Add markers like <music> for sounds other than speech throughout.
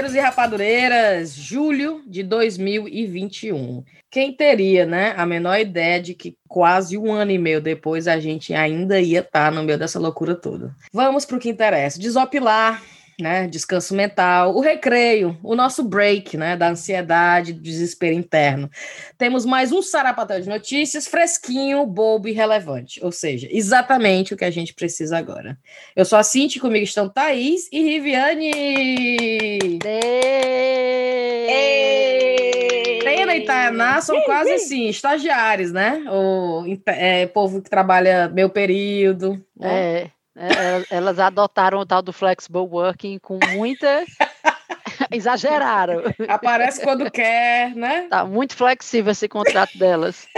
rapadeiros e rapadureiras, julho de 2021. Quem teria, né, a menor ideia de que quase um ano e meio depois a gente ainda ia estar tá no meio dessa loucura toda. Vamos para o que interessa. Desopilar, né, descanso mental, o recreio, o nosso break, né, da ansiedade, do desespero interno. Temos mais um sarapatel de notícias fresquinho, bobo e relevante, ou seja, exatamente o que a gente precisa agora. Eu sou a Cinti, comigo estão Thaís e Riviane. Tena e Tainá são quase assim, estagiários, né? O é, povo que trabalha meio período. Né? É. É, elas adotaram o tal do flexible working com muita. <laughs> Exageraram. Aparece quando quer, né? Tá muito flexível esse contrato delas.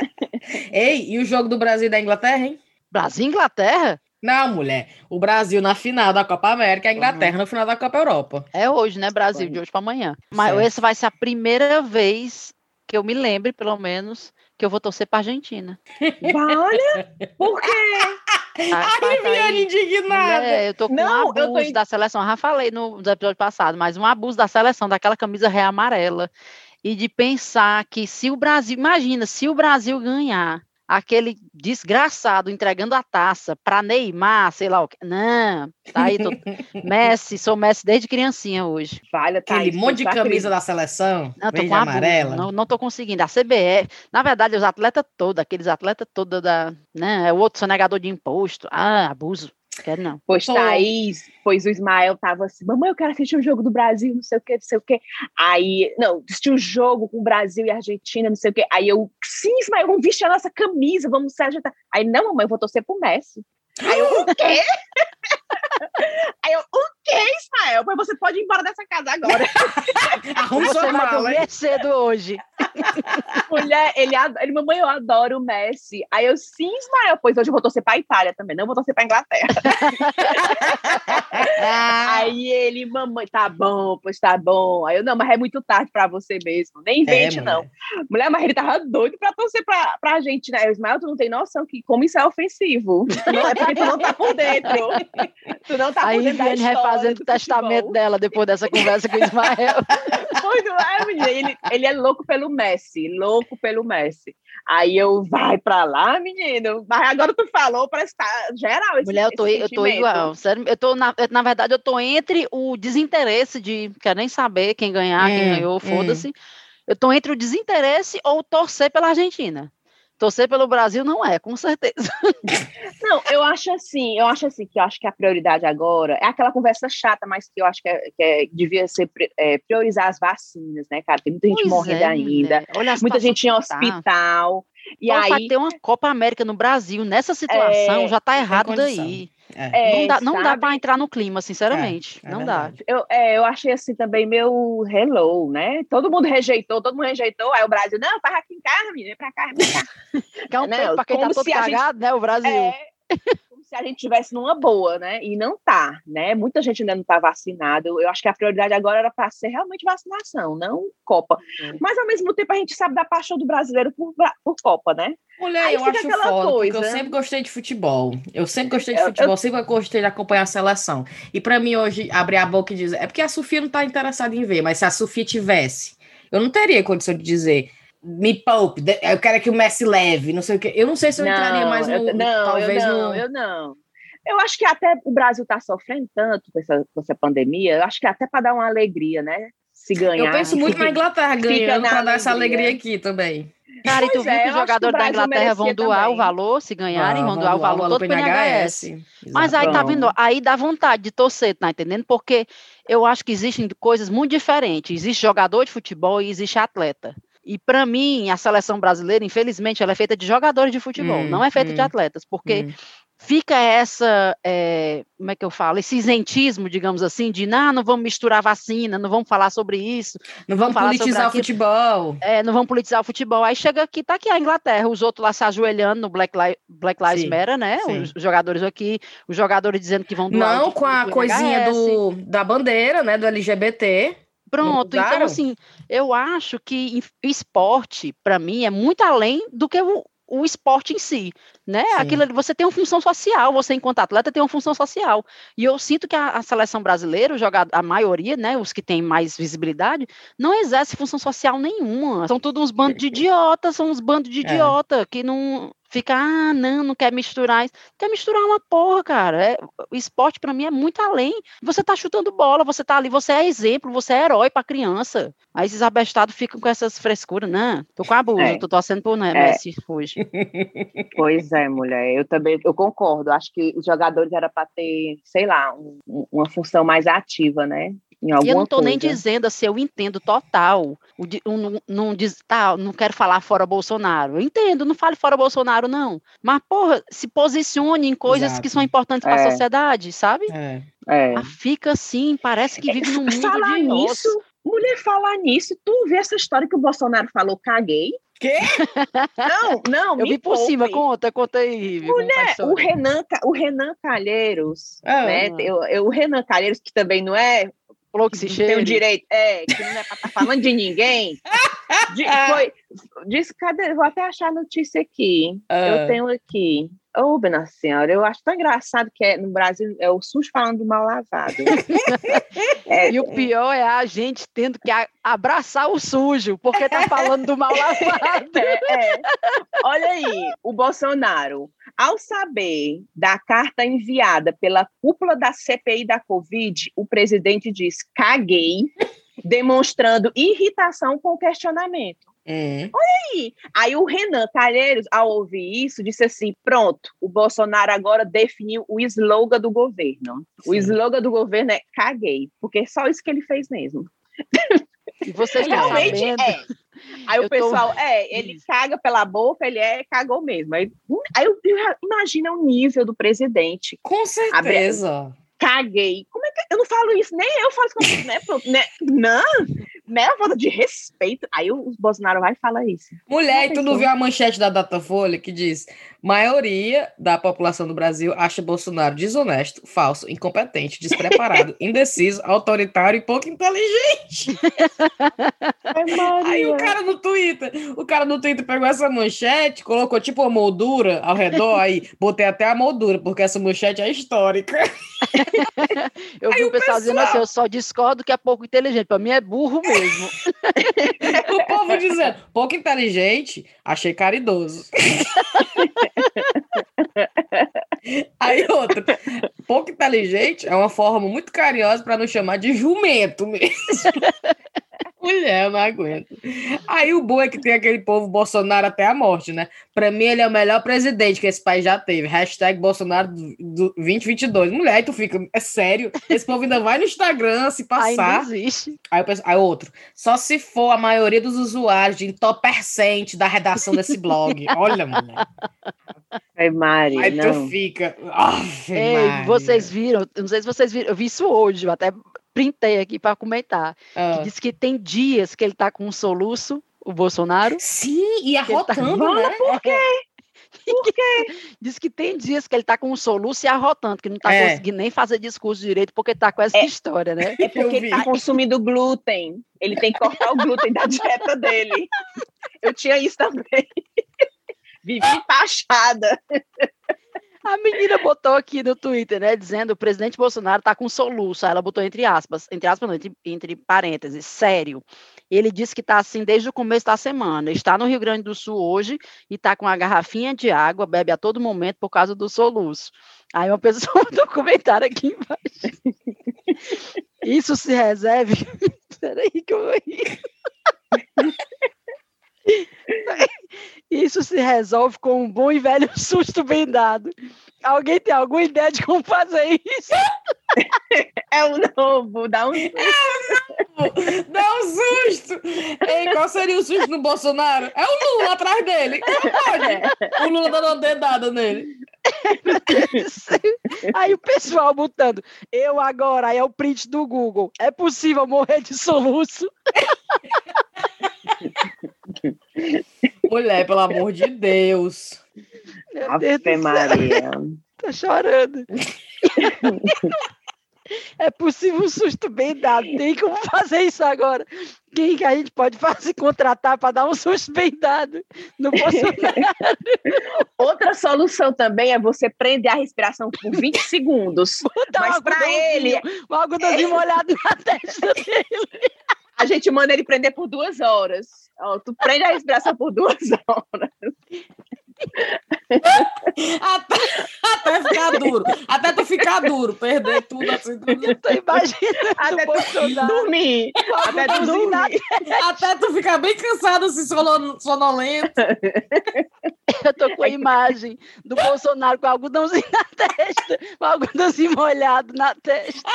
<laughs> Ei, e o jogo do Brasil e da Inglaterra, hein? Brasil e Inglaterra? Não, mulher. O Brasil na final da Copa América, a Inglaterra uhum. no final da Copa Europa. É hoje, né, Brasil? De hoje para amanhã. Mas certo. essa vai ser a primeira vez que eu me lembre, pelo menos, que eu vou torcer para Argentina. Olha, <laughs> por quê? Ai, Viviane indignada. É, eu tô com Não, um abuso tô... da seleção. Já falei no, no episódio passado, mas um abuso da seleção, daquela camisa ré amarela. E de pensar que se o Brasil, imagina, se o Brasil ganhar, aquele desgraçado entregando a taça para Neymar, sei lá o que. Não, tá aí, tô... <laughs> Messi, sou Messi desde criancinha hoje. Vale, tá Aquele monte de camisa da seleção, não, tô com amarela. Não, não tô conseguindo. A CBF, na verdade, os atletas todos, aqueles atletas todos da, né, é o outro sonegador de imposto. Ah, abuso. Quero não. Pois Pô. Thaís, pois o Ismael tava assim, mamãe, eu quero assistir o jogo do Brasil, não sei o que, não sei o que. Aí, não, assistir o jogo com o Brasil e a Argentina, não sei o que. Aí eu, sim, Ismael, vamos vestir a nossa camisa, vamos se ajeitar. Aí, não, mamãe, eu vou torcer pro Messi. Aí eu, o quê? Aí eu, o que, Ismael? Mas você pode ir embora dessa casa agora. <laughs> Arruma você vai dormir cedo hoje. Mulher, ele, ele, mamãe, eu adoro o Messi. Aí eu, sim, Ismael, pois hoje eu vou torcer pra Itália também, não vou torcer pra Inglaterra. <laughs> Aí ele, mamãe, tá bom, pois tá bom. Aí eu, não, mas é muito tarde pra você mesmo, nem invente, é, não. Mulher, mas ele tava doido pra torcer pra, pra gente, né? Eu, Ismael, tu não tem noção que como isso é ofensivo. <laughs> Não é porque tu não tá por dentro. <laughs> Tu não tá Aí Viviane refazendo o testamento dela depois dessa conversa com o Ismael. <laughs> Pois não é, menina. Ele, ele é louco pelo Messi, louco pelo Messi. Aí eu, vai pra lá, menino. Mas agora tu falou, parece que tá geral esse, Mulher, eu tô, eu tô igual. Sério, eu tô, na, na verdade, eu tô entre o desinteresse de quer nem saber quem ganhar, quem é, ganhou, é. foda-se. Eu tô entre o desinteresse ou torcer pela Argentina. Torcer pelo Brasil não é, com certeza. <laughs> Não, eu acho assim, eu acho assim que eu acho que a prioridade agora é aquela conversa chata, mas que eu acho que, é, que é, devia ser é, priorizar as vacinas, né, cara? Tem muita gente pois morrendo é, ainda, Olha muita gente em hospital. E então, aí ter uma Copa América no Brasil nessa situação é, já tá errado daí. É. Não dá, não dá para entrar no clima, sinceramente. É, é não dá. Eu, é, eu achei assim também meu hello, né? Todo mundo rejeitou, todo mundo rejeitou. Aí o Brasil, não, faz aqui em casa, menina, vem pra cá, vem pra cá. <laughs> Que é um tempo pra quem tá todo cagado, gente, né? O Brasil. Se a gente tivesse numa boa, né? E não tá, né? Muita gente ainda não tá vacinado. Eu acho que a prioridade agora era para ser realmente vacinação, não Copa. Uhum. Mas ao mesmo tempo a gente sabe da paixão do brasileiro por, por Copa, né? Mulher, Aí eu acho foda, coisa. eu sempre gostei de futebol. Eu sempre gostei de eu, futebol, eu... sempre gostei de acompanhar a seleção. E para mim hoje, abrir a boca e dizer, é porque a Sofia não tá interessada em ver, mas se a Sofia tivesse, eu não teria condição de dizer, me poupe, eu quero que o Messi leve, não sei o que. Eu não sei se eu não, entraria mais no. Eu, não, talvez eu não, no... eu não. Eu acho que até o Brasil está sofrendo tanto com essa, com essa pandemia, eu acho que até para dar uma alegria, né? Se ganhar. Eu penso muito na Inglaterra ganhando para dar essa alegria aqui também. Cara, e tu viu é, que os jogadores da Inglaterra vão doar também. o valor, se ganharem, vão, vão doar o valor, valor todo para o NHS. Mas aí tá vendo, aí dá vontade de torcer, tá entendendo? Porque eu acho que existem coisas muito diferentes. Existe jogador de futebol e existe atleta. E para mim, a seleção brasileira, infelizmente, ela é feita de jogadores de futebol, hum, não é feita hum, de atletas, porque hum fica essa, é, como é que eu falo, esse isentismo, digamos assim, de não, não vamos misturar vacina, não vamos falar sobre isso. Não vamos politizar o futebol. É, não vamos politizar o futebol. Aí chega aqui, tá aqui a Inglaterra, os outros lá se ajoelhando no Black, Li Black Lives sim, Matter, né? Os, os, jogadores aqui, os jogadores dizendo que vão doar. Não, com a coisinha do, da bandeira, né, do LGBT. Pronto, então assim, eu acho que esporte, para mim, é muito além do que o, o esporte em si, né? Sim. Aquilo você tem uma função social, você enquanto atleta tem uma função social. E eu sinto que a, a seleção brasileira, o jogador, a maioria, né, os que têm mais visibilidade, não exerce função social nenhuma. São todos uns bandos de <laughs> idiotas, são uns bandos de é. idiota que não fica, ah, não, não quer misturar. Quer misturar uma porra, cara. É, o esporte para mim é muito além. Você tá chutando bola, você tá ali, você é exemplo, você é herói para criança. Aí esses abestados ficam com essas frescuras, né? Tô com abuso, é. tô torcendo por né, é. Messi hoje. Pois é, mulher. Eu também eu concordo. Acho que os jogadores era para ter, sei lá, um, uma função mais ativa, né? E eu não estou nem dizendo assim, eu entendo total. O, não, não, diz, tá, não quero falar fora Bolsonaro. Eu entendo, não fale fora Bolsonaro, não. Mas, porra, se posicione em coisas Exato. que são importantes para a é. sociedade, sabe? É. É. Ah, fica assim, parece que vive num <laughs> mundo falar de nisso, Mulher, falar nisso, tu vê essa história que o Bolsonaro falou, caguei? Quê? <laughs> Não, não, Eu vi por poupe. cima, conta, conta aí. Mulher, o Renan, o Renan Calheiros, ah, né? Eu, eu, o Renan Calheiros, que também não é Falou que se cheira. Tem o direito, é, que não é para estar tá falando de ninguém. <laughs> De, foi, disse, cadê? Vou até achar a notícia aqui. Eu ah. tenho aqui. Ô, oh, Nossa Senhora, eu acho tão engraçado que é, no Brasil é o SUS falando do mal lavado. <laughs> é, e o pior é a gente tendo que abraçar o sujo, porque tá falando do mal <laughs> lavado. É, é. Olha aí, o Bolsonaro, ao saber da carta enviada pela cúpula da CPI da Covid, o presidente diz: caguei, <laughs> demonstrando irritação com o questionamento. É. Olha aí. Aí o Renan Calheiros, ao ouvir isso, disse assim: pronto, o Bolsonaro agora definiu o slogan do governo. Sim. O slogan do governo é caguei, porque é só isso que ele fez mesmo. E vocês <laughs> realmente é. Aí eu o pessoal, tô... é, ele caga pela boca, ele é cagou mesmo. Aí, aí eu, eu imagina o nível do presidente. Com certeza. Abre, caguei. Como é que eu não falo isso? Nem eu falo isso, né? né? Não, mera falta de respeito. Aí o Bolsonaro vai e fala isso. Mulher, e tu não viu a manchete da Datafolha que diz: maioria da população do Brasil acha Bolsonaro desonesto, falso, incompetente, despreparado, <laughs> indeciso, autoritário e pouco inteligente. <laughs> aí o cara no Twitter, o cara no Twitter pegou essa manchete, colocou tipo uma moldura ao redor, aí botei até a moldura, porque essa manchete é histórica. <laughs> eu vi o pessoal, dizendo assim, eu só discordo que é pouco inteligente, para mim é burro mesmo mesmo. <laughs> o povo dizendo, pouco inteligente, achei caridoso. <laughs> Aí outro, pouco inteligente é uma forma muito carinhosa para não chamar de jumento mesmo. <laughs> Mulher, eu não aguento. Aí o bom é que tem aquele povo Bolsonaro até a morte, né? Pra mim, ele é o melhor presidente que esse país já teve. Hashtag Bolsonaro do 2022. Mulher, aí tu fica, é sério? Esse povo ainda vai no Instagram se passar. Ainda existe. Aí, eu penso, aí outro, só se for a maioria dos usuários de entorpecente da redação desse blog. <laughs> Olha, mulher. Ai, Mari, Aí não. tu fica. Ei, vocês viram, não sei se vocês viram, eu vi isso hoje, eu até printei aqui para comentar. Ah. Que diz que tem dias que ele tá com um soluço, o Bolsonaro. Sim, e tá arrotando, tá... né? Por quê? <laughs> Por quê? Diz que tem dias que ele tá com um soluço e arrotando, que não tá é. conseguindo nem fazer discurso direito, porque tá com essa é, história, né? É porque ele tá consumindo glúten. Ele tem que cortar o glúten da dieta dele. Eu tinha isso também. <laughs> Vivi taxada. A menina botou aqui no Twitter, né, dizendo o presidente Bolsonaro tá com soluço. Aí ela botou entre aspas, entre aspas, não, entre, entre parênteses, sério. Ele disse que está assim desde o começo da semana. Está no Rio Grande do Sul hoje e está com uma garrafinha de água, bebe a todo momento por causa do soluço. Aí uma pessoa <laughs> mandou um comentário aqui embaixo. Isso se reserve. <laughs> Peraí que eu vou rir. <laughs> <laughs> Isso se resolve com um bom e velho <laughs> susto bem dado. Alguém tem alguma ideia de como fazer isso? É o novo, dá um susto. É dá um susto. Ei, qual seria o susto no Bolsonaro? É o Lula atrás dele. É. O Lula dando uma dedada nele. <laughs> Aí o pessoal botando, eu agora, aí é o print do Google. É possível morrer de soluço? Mulher, pelo amor de Deus. Ave Maria. <laughs> Tá chorando. É possível um susto bem dado. Tem como fazer isso agora. Quem que a gente pode fazer contratar para dar um susto bem dado no Bolsonaro? <laughs> Outra solução também é você prender a respiração por 20 segundos. Botar Mas para ele. Um algodãozinho molhado na testa dele. A gente manda ele prender por duas horas. Ó, tu prende a respiração por duas <laughs> horas até, até ficar duro. Até tu ficar duro, perder tudo assim. Tudo. Eu tô imaginando <laughs> até tu dormir. Até tu dormir. Até tu ficar bem cansado, assim, sonolento. <laughs> Eu tô com a imagem do Bolsonaro com algodãozinho na testa, com algodãozinho molhado na testa.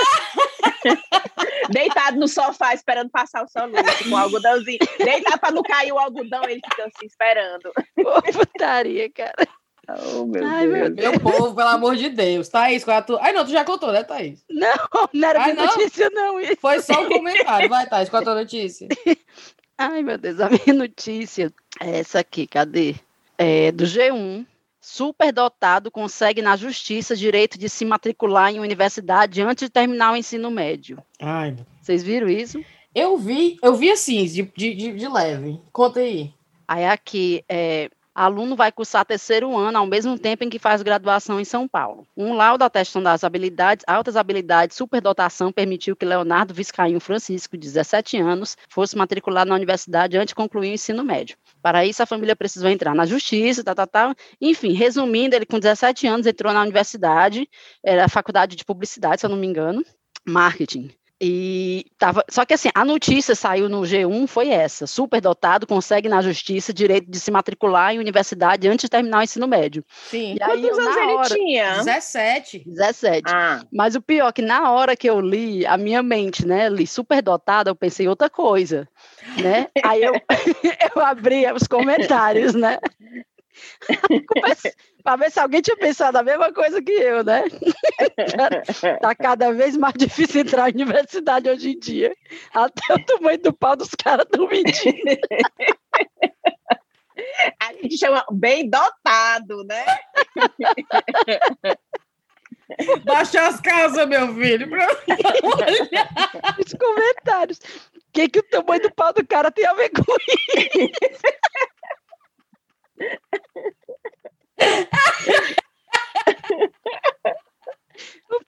<laughs> Deitado no sofá esperando passar o soluço com o algodãozinho. Deitado para não cair o algodão, ele fica assim esperando. Pô, putaria, cara. Oh, meu Ai, Deus. Meu, Deus. meu povo, pelo amor de Deus. Thaís, qual é a tua... Ai, não, tu já contou, né, Thaís? Não, não era Ai, notícia, não. Isso. Foi só um comentário. Vai, Thaís, qual é a tua notícia? <laughs> Ai, meu Deus, a minha notícia é essa aqui, cadê? É do G1. Superdotado consegue na justiça direito de se matricular em universidade antes de terminar o ensino médio. Ai. Vocês viram isso? Eu vi, eu vi assim, de, de, de leve. Conta aí. Aí aqui, é, aluno vai cursar terceiro ano ao mesmo tempo em que faz graduação em São Paulo. Um laudo atestando as habilidades, altas habilidades, superdotação permitiu que Leonardo Viscainho Francisco, de 17 anos, fosse matriculado na universidade antes de concluir o ensino médio. Para isso, a família precisou entrar na justiça, tal, tal, tal. Enfim, resumindo, ele com 17 anos entrou na universidade, era a faculdade de publicidade, se eu não me engano, marketing. E tava, só que assim, a notícia saiu no G1 foi essa: superdotado consegue na justiça direito de se matricular em universidade antes de terminar o ensino médio. Sim. E aí, Quantos anos ele hora, tinha? 17. 17. Ah. Mas o pior é que na hora que eu li, a minha mente, né, li superdotado, eu pensei outra coisa, né? <laughs> Aí eu, <laughs> eu abri os comentários, né? <laughs> para ver se alguém tinha pensado a mesma coisa que eu, né? <laughs> tá cada vez mais difícil entrar na universidade hoje em dia. Até o tamanho do pau dos caras estão mentindo. <laughs> A gente chama bem dotado, né? Baixa as casas, meu filho, pra olhar. Os comentários. O que, que o tamanho do pau do cara tem a ver com isso?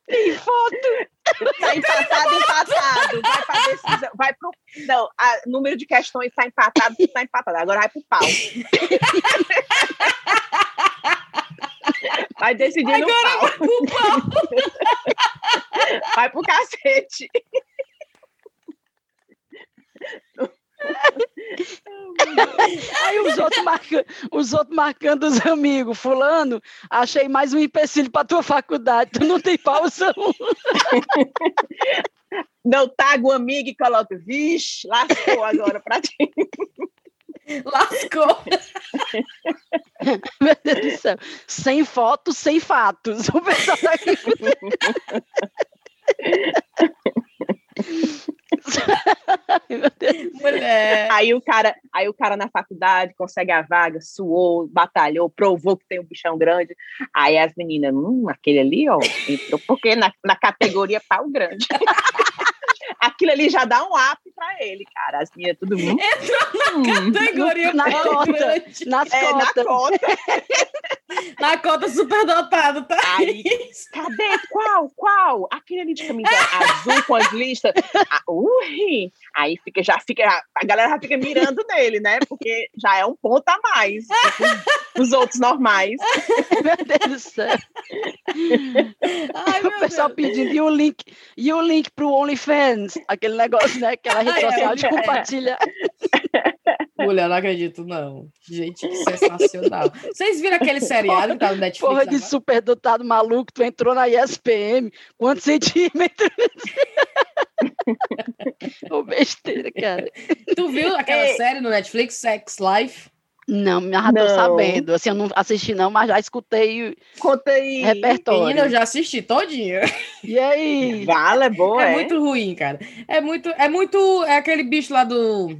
Tem foto. Tá empatado, empatado. Vai pra decisão. Vai pro. Não, a, número de questões tá empatado, tá empatado. Agora vai pro pau. Vai decidir Agora no pau. Vai pro pau. Vai pro cacete. Aí os outros, marca, os outros marcando os amigos, fulano, achei mais um empecilho para tua faculdade, tu não tem pausa. Não taga o amigo e coloca, vixe, lascou agora para ti. Lascou. Meu Deus do céu. Sem fotos, sem fatos. O pessoal tá aqui. <laughs> Mulher. Aí o cara, aí o cara na faculdade consegue a vaga, suou, batalhou, provou que tem um bichão grande. Aí as meninas, hum, aquele ali, ó, entrou porque na, na categoria pau grande. <laughs> aquilo ali já dá um up para ele, cara. As minhas, tudo mundo. Entrou na hum, categoria na cota. Nas é, Na cota. <laughs> na cota superdotado, tá? Aí, cadê? Qual? Qual? Aquele ali de camisa azul com as listas. Ah, ui! Aí fica, já fica, a galera já fica mirando nele, né? Porque já é um ponto a mais dos outros normais. <laughs> Meu Deus do céu. Ai, o pessoal Deus. pedindo, e o link, e o link pro OnlyFans, aquele negócio, né? Aquela rede social de compartilhar. <laughs> Mulher, não acredito, não. Gente, que sensacional. Vocês viram aquele seriado que tá no <laughs> Netflix? Porra de superdotado maluco, tu entrou na ESPM. Quantos centímetros? <laughs> Ô, besteira, cara. Tu viu aquela Ei. série no Netflix, Sex Life? Não, já tô sabendo. Assim, eu não assisti, não, mas já escutei Conta aí. repertório. Menina, eu já assisti todinho. E aí? Vale, é boa, é? É muito ruim, cara. É muito, é muito, é aquele bicho lá do...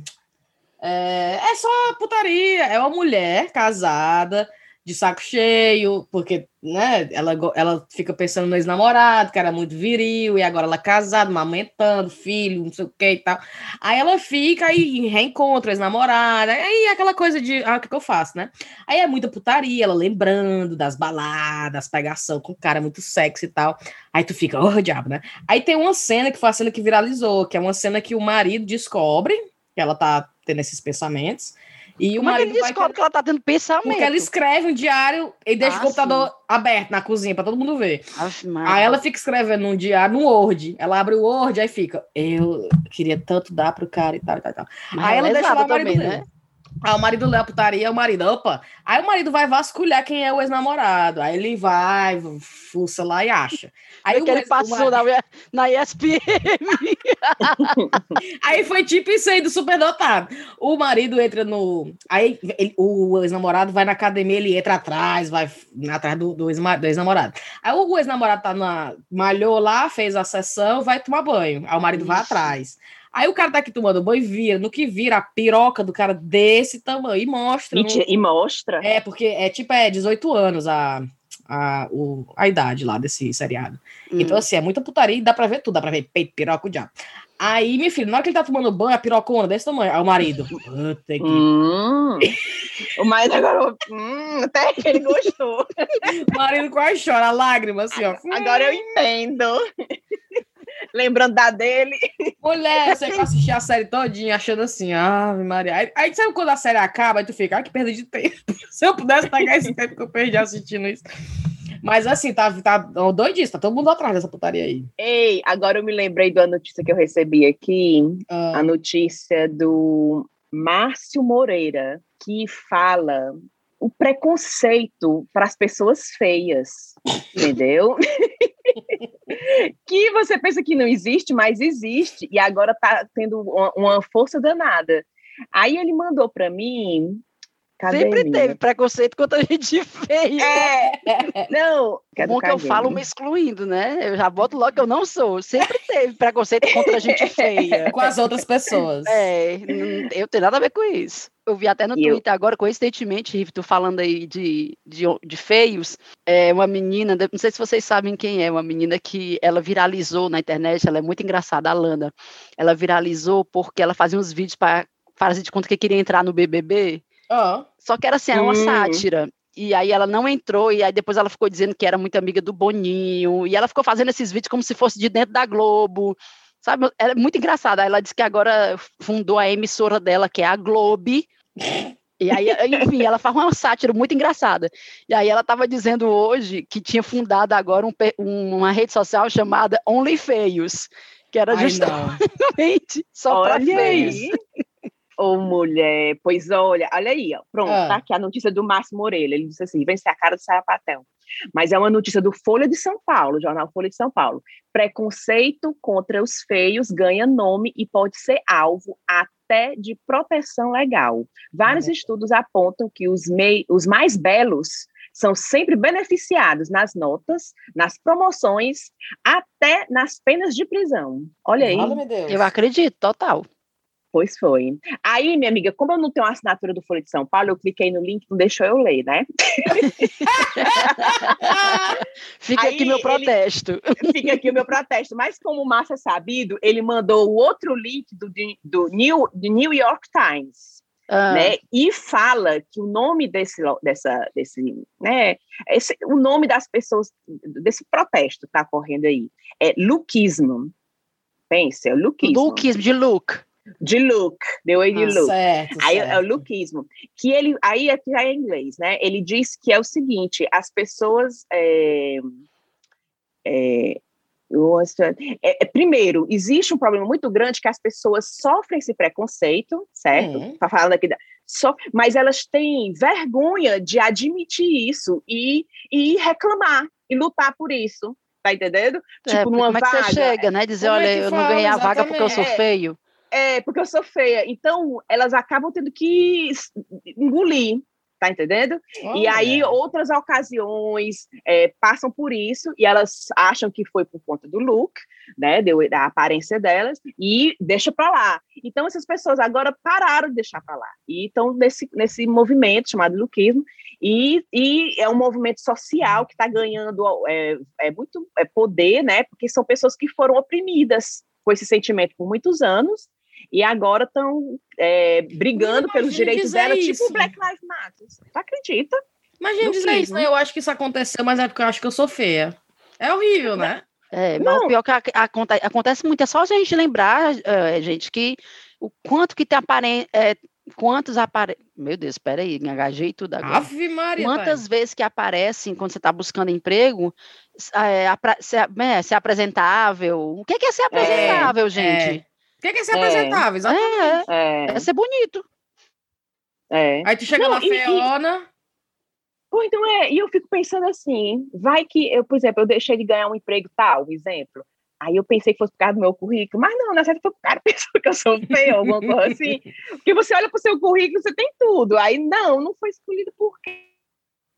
É, é só putaria. É uma mulher casada de saco cheio, porque, né, ela, ela fica pensando no ex-namorado, que era muito viril, e agora ela é casada, amamentando, filho, não sei o que e tal. Aí ela fica e reencontra o ex-namorado, aí é aquela coisa de, ah, o que, que eu faço, né? Aí é muita putaria, ela lembrando das baladas, pegação com o cara muito sexy e tal. Aí tu fica, oh, diabo, né? Aí tem uma cena que foi a cena que viralizou, que é uma cena que o marido descobre que ela tá tendo esses pensamentos, e Como o marido é que ele descobre que ela tá tendo pensamento? Porque ela escreve um diário e deixa ah, o computador sim. aberto na cozinha para todo mundo ver. aí ela fica escrevendo um diário no Word. Ela abre o Word, aí fica, eu queria tanto dar pro cara e tal, e tal, e tal. aí ela, ela deixa lá o marido também, né? Aí o marido lê a putaria, o marido, opa. Aí o marido vai vasculhar quem é o ex-namorado. Aí ele vai, fuça lá e acha. Aí o ele passou na, na ESPM. <laughs> aí foi tipo isso aí do superdotado. O marido entra no. Aí ele, o ex-namorado vai na academia, ele entra atrás, vai atrás do, do ex-namorado. Aí o ex-namorado tá na. malhou lá, fez a sessão, vai tomar banho. Aí o marido Ixi. vai atrás. Aí o cara tá aqui tomando banho e vira, no que vira a piroca do cara desse tamanho e mostra. Mentira, no... E mostra? É, porque é tipo, é 18 anos a, a, o, a idade lá desse seriado. Hum. Então, assim, é muita putaria e dá pra ver tudo, dá pra ver peito, piroca, o diabo. Aí, minha filha, na hora que ele tá tomando banho, a pirocona desse tamanho, aí o marido. <laughs> Puta que... Hum, o marido agora. Hum, até que ele gostou. <laughs> o marido quase chora, lágrima, assim, ó. Agora eu entendo <laughs> lembrando da dele. Mulher, você <laughs> assistir a série todinha achando assim, ah, Maria. Aí, aí sabe quando a série acaba, aí tu fica, ah, que perda de tempo. <laughs> Se eu pudesse pegar esse tempo que eu perdi assistindo isso. Mas assim, tá, tá doidíssimo, tá todo mundo atrás dessa putaria aí. Ei, agora eu me lembrei da notícia que eu recebi aqui, ah. a notícia do Márcio Moreira, que fala o preconceito para as pessoas feias, entendeu? <laughs> que você pensa que não existe, mas existe, e agora está tendo uma, uma, força danada. Aí ele mandou para mim. Sempre teve preconceito contra a gente feia. É, <laughs> não. Bom que eu falo me excluindo, né? Eu já boto logo que eu não sou. Sempre teve preconceito contra a gente feia. <laughs> Com as outras pessoas. É, eu tenho nada a ver com isso. Eu vi até no e Twitter eu... agora, coincidentemente, Riff, tu falando aí de, de, de, feios, é uma menina, não sei se vocês sabem quem é, uma menina que ela viralizou na internet, ela é muito engraçada, a Lana. Ela viralizou porque ela fazia uns vídeos para fazer de conta que queria entrar no BBB. Oh. Só que era assim, era uma hum. sátira. E aí ela não entrou, e aí depois ela ficou dizendo que era muito amiga do Boninho, e ela ficou fazendo esses vídeos como se fosse de dentro da Globo. Sabe, é muito engraçado. Ela disse que agora fundou a emissora dela, que é a Globe. E aí, enfim, ela faz uma sátira muito engraçada. E aí ela estava dizendo hoje que tinha fundado agora um, uma rede social chamada Only Feios, que era Ai, justamente não. só para feios. Ô, oh, mulher, pois olha, olha aí, ó. Pronto, ah. tá aqui a notícia do Márcio Moreira. Ele disse assim: vence a cara do Sarapatel. Mas é uma notícia do Folha de São Paulo, jornal Folha de São Paulo. Preconceito contra os feios ganha nome e pode ser alvo até de proteção legal. Vários uhum. estudos apontam que os, mei os mais belos são sempre beneficiados nas notas, nas promoções, até nas penas de prisão. Olha aí. Eu acredito, total. Pois foi. Aí, minha amiga, como eu não tenho a assinatura do Folha de São Paulo, eu cliquei no link, não deixou eu ler, né? <laughs> fica Aí, aqui meu protesto. Ele, <laughs> fica aqui o meu protesto. Mas como o Márcio é sabido, ele mandou o outro link do, do, New, do New York Times. Ah. Né? E fala que o nome desse, dessa, desse, né, esse, o nome das pessoas desse protesto está correndo aí é Luquismo. Pensa, é Luquismo. Luquismo, de look de look, the way you ah, look. Certo, aí certo. é o lookismo. Que ele, aí é já é inglês, né? Ele diz que é o seguinte: as pessoas. É, é, é, primeiro, existe um problema muito grande que as pessoas sofrem esse preconceito, certo? Uhum. Tá falando aqui da, só, mas elas têm vergonha de admitir isso e, e reclamar e lutar por isso. Tá entendendo? É, tipo, numa como vaga. é que você chega, né? Dizer, olha, é eu não ganhei a vaga porque eu sou feio. É, porque eu sou feia. Então, elas acabam tendo que engolir, tá entendendo? Oh, e aí, é. outras ocasiões é, passam por isso e elas acham que foi por conta do look, né, da aparência delas, e deixa para lá. Então, essas pessoas agora pararam de deixar para lá e estão nesse, nesse movimento chamado lookismo. E, e é um movimento social que está ganhando é, é muito é poder, né? Porque são pessoas que foram oprimidas com esse sentimento por muitos anos e agora estão é, brigando pelos direitos dela, tipo isso. tipo Black Lives Matter. Tu acredita? Imagina dizer isso, né? Eu acho que isso aconteceu, mas é porque eu acho que eu sou feia. É horrível, né? É, mas não. o pior que acontece, acontece muito, é só a gente lembrar, uh, gente, que o quanto que tem aparência. É, quantos apare... Meu Deus, espera aí, me engajei tudo agora. Ave Maria, Quantas pai. vezes que aparecem quando você está buscando emprego, é, ser, é, ser, apresentável. O que é ser é, apresentável, é, gente? O que é ser apresentável? Exatamente. É, é, ser bonito. Aí tu chega Não, na feona. Pô, então é, e eu fico pensando assim, vai que eu, por exemplo, eu deixei de ganhar um emprego tal, exemplo. Aí eu pensei que fosse por causa do meu currículo, mas não, na verdade foi o cara pensou que eu sou feio, alguma coisa assim. Porque você olha para o seu currículo, você tem tudo. Aí não, não foi escolhido por quê?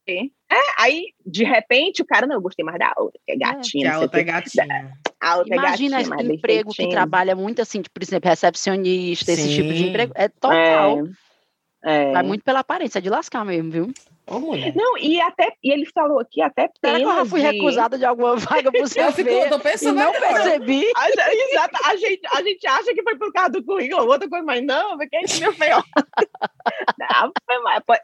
É, aí, de repente, o cara, não, eu gostei mais da outra, que é, é gatinha. que a outra é gatinha. A outra Imagina é gatinha, esse emprego que trabalha muito assim, tipo, por exemplo, recepcionista, Sim. esse tipo de emprego. É total. É, é. Vai muito pela aparência, é de lascar mesmo, viu? Ô, não, e até e ele falou aqui até pena Será que eu já fui de... recusada de alguma vaga por você eu, fico, eu tô pensando não percebi. <laughs> A, exato, a gente, a gente acha que foi por causa do currículo, outra coisa, mas não, porque a gente meu feio. <laughs>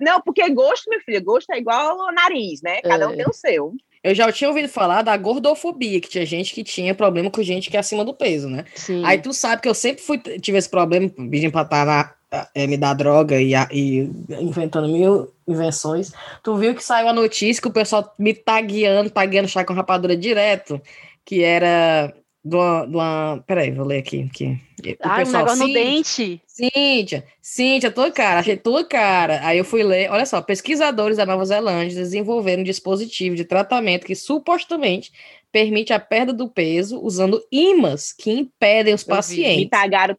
não, porque gosto, meu filho, gosto é igual o nariz, né? Cada um é. tem o seu. Eu já tinha ouvido falar da gordofobia, que tinha gente que tinha problema com gente que é acima do peso, né? Sim. Aí tu sabe que eu sempre fui, tive esse problema, pedindo pra estar na, é, me dar droga e, e, inventando mil invenções. Tu viu que saiu a notícia que o pessoal me tagueando, tagueando chá com rapadura direto, que era do uma, peraí, vou ler aqui. aqui. O pessoal, um negócio no dente. Cíntia, Cíntia, tua cara, achei tua cara. Aí eu fui ler, olha só, pesquisadores da Nova Zelândia desenvolveram um dispositivo de tratamento que supostamente permite a perda do peso usando ímãs que impedem os pacientes,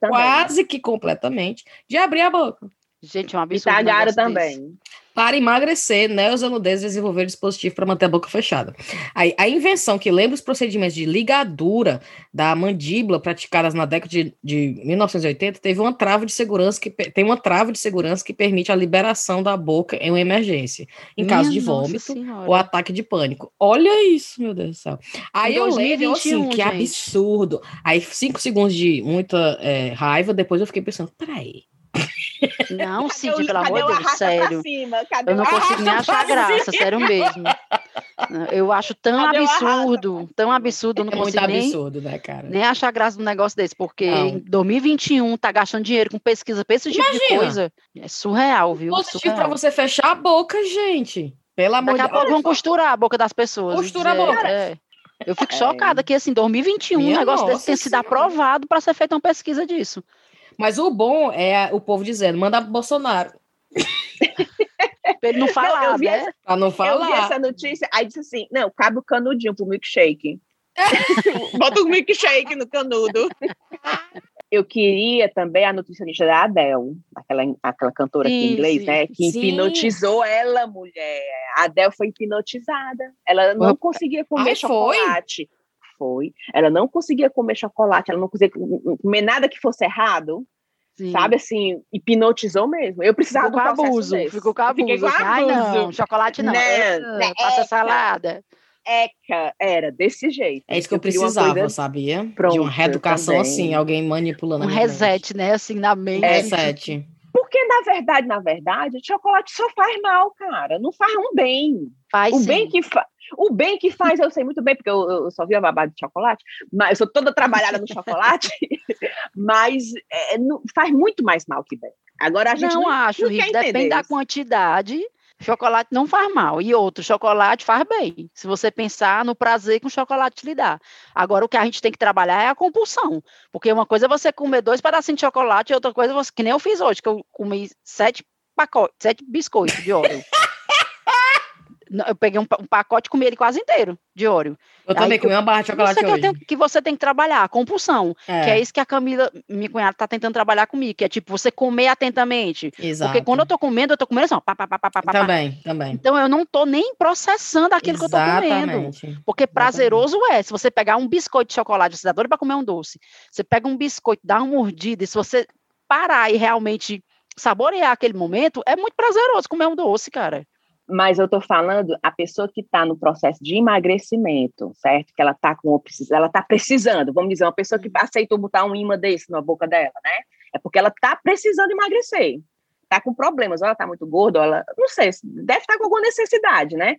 quase que completamente, de abrir a boca. Gente, é um absurdo. Me tagaram também. Desse. Para emagrecer, neozelandeses desenvolveram dispositivo para manter a boca fechada. Aí, a invenção que lembra os procedimentos de ligadura da mandíbula praticadas na década de, de 1980 teve uma trava de segurança que tem uma trava de segurança que permite a liberação da boca em uma emergência, em Minha caso de vômito ou ataque de pânico. Olha isso, meu Deus do céu. Aí eu lembro assim, que gente. absurdo. Aí cinco segundos de muita é, raiva, depois eu fiquei pensando, peraí, não, Cid, pelo amor de Deus, sério. Eu não consigo nem achar graça, sério mesmo. Eu acho tão Cadê absurdo, tão absurdo, não é consigo muito absurdo, nem, né, cara? nem achar graça num negócio desse, porque não. em 2021 tá gastando dinheiro com pesquisa pra esse tipo Imagina. de coisa. É surreal, viu? Positivo para você fechar a boca, gente. Pelo amor Daqui a pouco vão costurar a boca das pessoas. Costura dizer, a boca. É. Eu fico é. chocada que, assim, 2021, Minha um negócio desse tem sido aprovado para ser feita uma pesquisa disso. Mas o bom é o povo dizendo, manda pro Bolsonaro. <laughs> ele não falar, não, né? Essa, pra não falar. Eu vi essa notícia, aí disse assim, não, cabe o canudinho pro milkshake. <laughs> Bota o milkshake no canudo. Eu queria também a nutricionista da Adele, aquela, aquela cantora sim, aqui em inglês, sim, né? Que sim. hipnotizou ela, mulher. A Adele foi hipnotizada. Ela não conseguia comer Ai, chocolate. Foi? Foi. Ela não conseguia comer chocolate, ela não conseguia comer nada que fosse errado. Sim. Sabe assim, hipnotizou mesmo. Eu precisava ficou do abuso, desse. ficou com abuso. Com abuso. Ai, não, chocolate não. não passa salada. Eca, era desse jeito. É isso que eu, eu precisava, coisa... sabia? Pronto, de uma reeducação também. assim, alguém manipulando. Um reset, mente. né? Assim, na mente. Reset. Na verdade, na verdade, o chocolate só faz mal, cara. Não faz um bem. Faz o sim. bem que faz. O bem que faz, eu sei muito bem, porque eu, eu só vi a babada de chocolate, mas eu sou toda trabalhada no chocolate, <laughs> mas é, não, faz muito mais mal que bem. Agora a gente não, não acho, não Rita, depende da quantidade. Chocolate não faz mal. E outro, chocolate faz bem. Se você pensar no prazer que o chocolate lhe dá. Agora, o que a gente tem que trabalhar é a compulsão. Porque uma coisa é você comer dois pedacinhos de chocolate, e outra coisa, é você, que nem eu fiz hoje, que eu comi sete pacotes, sete biscoitos de óleo. <laughs> Eu peguei um, um pacote e comi ele quase inteiro de Oreo. Eu também comi uma barra de chocolate isso. Que, tenho, que você tem que trabalhar, compulsão. É. Que é isso que a Camila, minha cunhada, tá tentando trabalhar comigo, que é tipo, você comer atentamente. Exato. Porque quando eu tô comendo, eu tô comendo assim, ó, pá, pá, pá, pá, pá, Também, também. Então eu não tô nem processando aquilo Exatamente. que eu tô comendo. Porque prazeroso Exatamente. é, se você pegar um biscoito de chocolate, você dá doido pra comer um doce, você pega um biscoito, dá uma mordida, e se você parar e realmente saborear aquele momento, é muito prazeroso comer um doce, cara. Mas eu tô falando a pessoa que está no processo de emagrecimento, certo? Que ela tá com ela tá precisando, vamos dizer, uma pessoa que aceitou botar um imã desse na boca dela, né? É porque ela tá precisando emagrecer. Tá com problemas, ou ela tá muito gorda, ou ela, não sei, deve estar tá com alguma necessidade, né?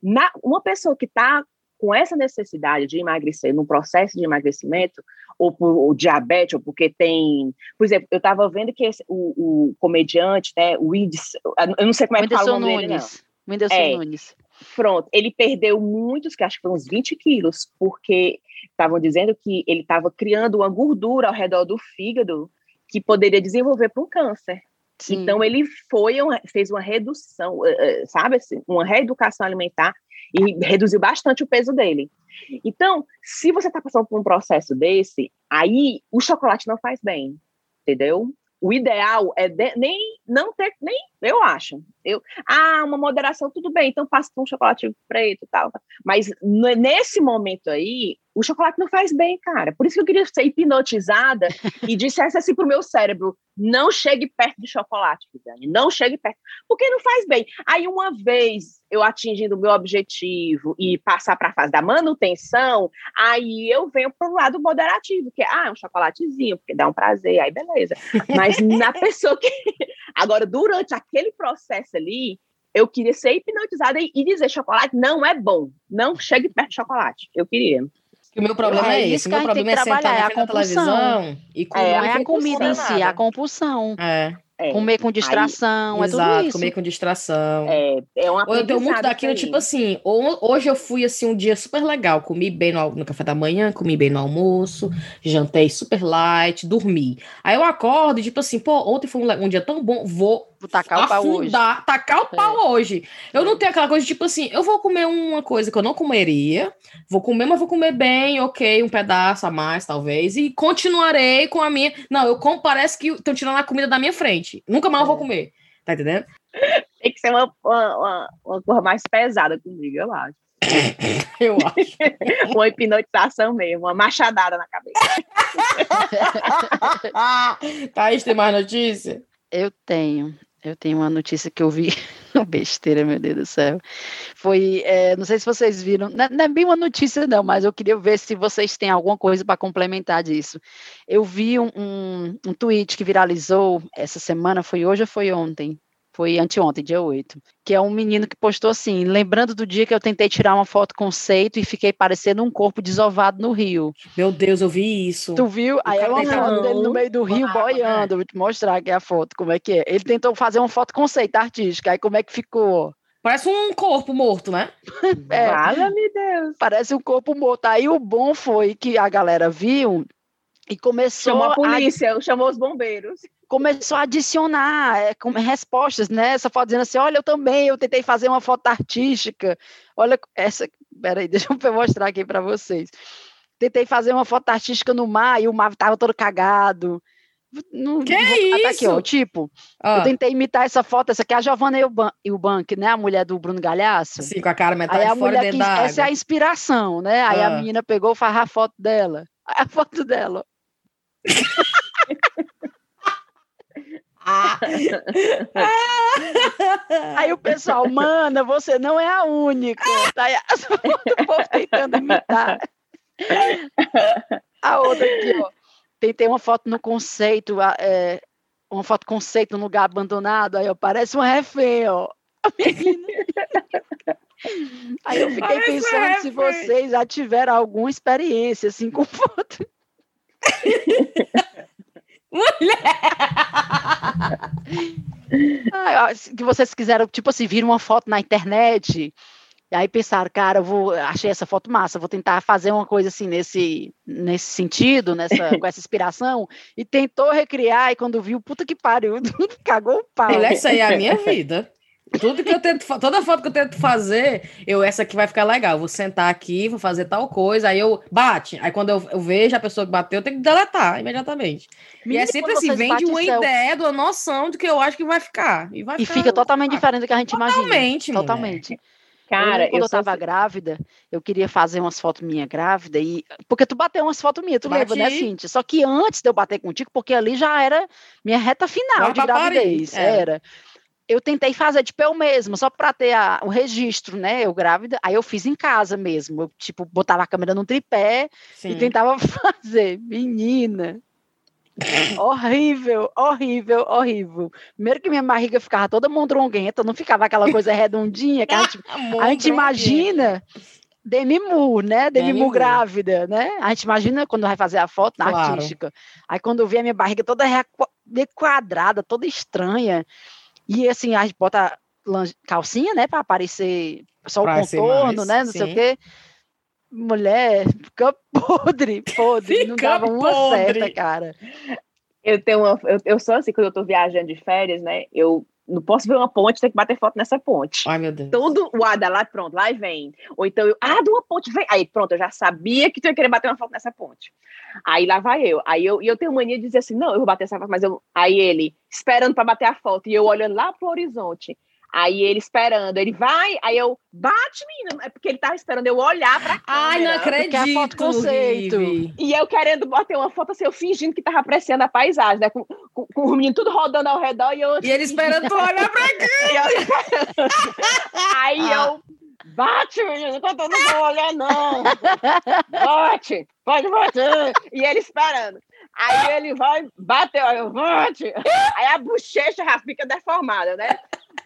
Na, uma pessoa que está com essa necessidade de emagrecer, no processo de emagrecimento, ou por ou diabetes, ou porque tem. Por exemplo, eu estava vendo que esse, o, o, comediante, né, o Whindersson, eu não sei como é que fala o nome Nunes. dele, não. Whindersson é, Nunes. Pronto, ele perdeu muitos, que acho que foram uns 20 quilos, porque estavam dizendo que ele estava criando uma gordura ao redor do fígado que poderia desenvolver para um câncer. Sim. Então ele foi fez uma redução, eh, eh, sabe, assim, uma reeducação alimentar e reduziu bastante o peso dele. Então, se você está passando por um processo desse, aí o chocolate não faz bem, entendeu? O ideal é de, nem não ter, nem eu acho. Eu, ah, uma moderação, tudo bem, então passa com um chocolate preto e tal. Mas nesse momento aí, o chocolate não faz bem, cara. Por isso que eu queria ser hipnotizada e dissesse assim pro meu cérebro: não chegue perto de chocolate, Viviane, não chegue perto, porque não faz bem. Aí, uma vez eu atingindo o meu objetivo e passar para a fase da manutenção, aí eu venho para o lado moderativo, que é ah, um chocolatezinho, porque dá um prazer, aí beleza. Mas na <laughs> pessoa que. <laughs> Agora, durante aquele processo ali, eu queria ser hipnotizada e dizer chocolate não é bom, não chegue perto de chocolate. Eu queria. O meu problema é, é esse. O meu problema é sentar é na a televisão e comer. É, a comida em si, a compulsão. É. É. Comer com distração, Aí, é exato, tudo isso. comer com distração. É, é uma Eu tenho muito daquilo, tipo assim, hoje eu fui assim um dia super legal, comi bem no, no, café da manhã, comi bem no almoço, jantei super light, dormi. Aí eu acordo e tipo assim, pô, ontem foi um, um dia tão bom, vou Vou tacar o pau hoje. Tacar o pau é. hoje. Eu é. não tenho aquela coisa, tipo assim, eu vou comer uma coisa que eu não comeria, vou comer, mas vou comer bem, ok, um pedaço a mais, talvez, e continuarei com a minha. Não, eu como, parece que estão tirando a comida da minha frente. Nunca mais é. eu vou é. comer. Tá entendendo? Tem que ser uma, uma, uma, uma cor mais pesada comigo, eu acho. <laughs> Eu acho. <laughs> uma hipnotização mesmo, uma machadada na cabeça. <laughs> Thaís, tem mais notícia? Eu tenho. Eu tenho uma notícia que eu vi, <laughs> besteira, meu Deus do céu. Foi, é, não sei se vocês viram, não, não, é bem uma notícia não, mas eu queria ver se vocês têm alguma coisa para complementar disso. Eu vi um, um, um tweet que viralizou essa semana, foi hoje ou foi ontem? Foi anteontem, dia 8, que é um menino que postou assim, lembrando do dia que eu tentei tirar uma foto conceito e fiquei parecendo um corpo desovado no rio. Meu Deus, eu vi isso. Tu viu? Aí é uma foto dele no meio do rio boiando, vou te mostrar aqui a foto, como é que é. Ele tentou fazer uma foto conceito artística, aí como é que ficou? Parece um corpo morto, né? <laughs> é, Fala-me Deus. Parece um corpo morto. Aí o bom foi que a galera viu e começou chamou a polícia, a... chamou os bombeiros começou a adicionar é, respostas, né? Essa foto dizendo assim, olha, eu também, eu tentei fazer uma foto artística. Olha essa, peraí, <laughs> deixa eu mostrar aqui para vocês. Tentei fazer uma foto artística no mar e o mar estava todo cagado. Não, que vou, isso? Tá aqui, ó, tipo, ah. eu tentei imitar essa foto, essa aqui é a Giovanna Eubank, né, a mulher do Bruno Galhaço. Sim, com a cara metade Aí a fora quis, da Essa é a inspiração, né, aí ah. a menina pegou e a foto dela, <laughs> a foto dela. <laughs> <laughs> Aí o pessoal, mana, você não é a única. Tá aí, <laughs> o povo tentando imitar. A outra aqui, ó. Tentei uma foto no conceito, é, uma foto conceito num lugar abandonado, aí ó, parece um refém, ó. Aí eu fiquei parece pensando se vocês já tiveram alguma experiência assim com foto. <laughs> Mulher! ah, que vocês quiseram, tipo assim, viram uma foto na internet e aí pensaram, cara, eu vou, achei essa foto massa, vou tentar fazer uma coisa assim nesse, nesse sentido, nessa, <laughs> com essa inspiração, e tentou recriar, e quando viu, puta que pariu, <laughs> cagou o pau. Essa aí é a minha vida. <laughs> Tudo que eu tento, toda foto que eu tento fazer, eu, essa aqui vai ficar legal. Vou sentar aqui, vou fazer tal coisa, aí eu bate. Aí quando eu, eu vejo a pessoa que bateu, eu tenho que deletar imediatamente. e é sempre assim, vem de uma ideia, de uma noção do que eu acho que vai ficar. E, vai e fica totalmente diferente do que a gente totalmente, imagina. Totalmente. Cara, eu, quando eu, eu tava assim. grávida, eu queria fazer umas fotos minha grávida e porque tu bateu umas fotos minhas, tu Bati. lembra, né, Cintia? Só que antes de eu bater contigo, porque ali já era minha reta final de gravidez, é. era. Eu tentei fazer tipo eu mesmo, só para ter a, o registro, né? Eu grávida, aí eu fiz em casa mesmo. Eu, tipo, botava a câmera no tripé Sim. e tentava <laughs> fazer. Menina, horrível, horrível, horrível. Primeiro que minha barriga ficava toda mondronguenta, não ficava aquela coisa redondinha que a gente, <laughs> a gente imagina. Demi Moore, né? Demi, Demi Moore grávida, né? A gente imagina quando vai fazer a foto na claro. artística. Aí quando eu vi a minha barriga toda quadrada, toda estranha, e assim, a gente bota calcinha, né, para aparecer só o contorno, mais, né, não sim. sei o quê. Mulher, <laughs> fica podre, podre, fica não dava uma podre. certa, cara. Eu tenho uma, eu, eu sou assim, quando eu tô viajando de férias, né, eu não posso ver uma ponte, tem que bater foto nessa ponte. Ai, meu Deus. Todo o ah, lá, pronto, lá vem. Ou então eu, ah, de uma ponte, vem. Aí, pronto, eu já sabia que tu ia querer bater uma foto nessa ponte. Aí lá vai eu. Aí eu, e eu tenho mania de dizer assim, não, eu vou bater essa foto, mas eu. Aí ele, esperando para bater a foto, e eu olhando lá pro horizonte. Aí ele esperando, ele vai, aí eu, bate, menina, é porque ele tava esperando eu olhar pra câmera. Ai, não acredito. É foto conceito. E eu querendo bater uma foto assim, eu fingindo que tava apreciando a paisagem, né? Com, com, com o menino tudo rodando ao redor e eu... E ele esperando tu olhar pra <laughs> cá. <laughs> aí ah. eu, bate, menino, não tô, não vou olhar não. Bate, pode bater. E ele esperando. Aí ele vai, bateu, aí eu, bate. Aí a bochecha já fica deformada, né?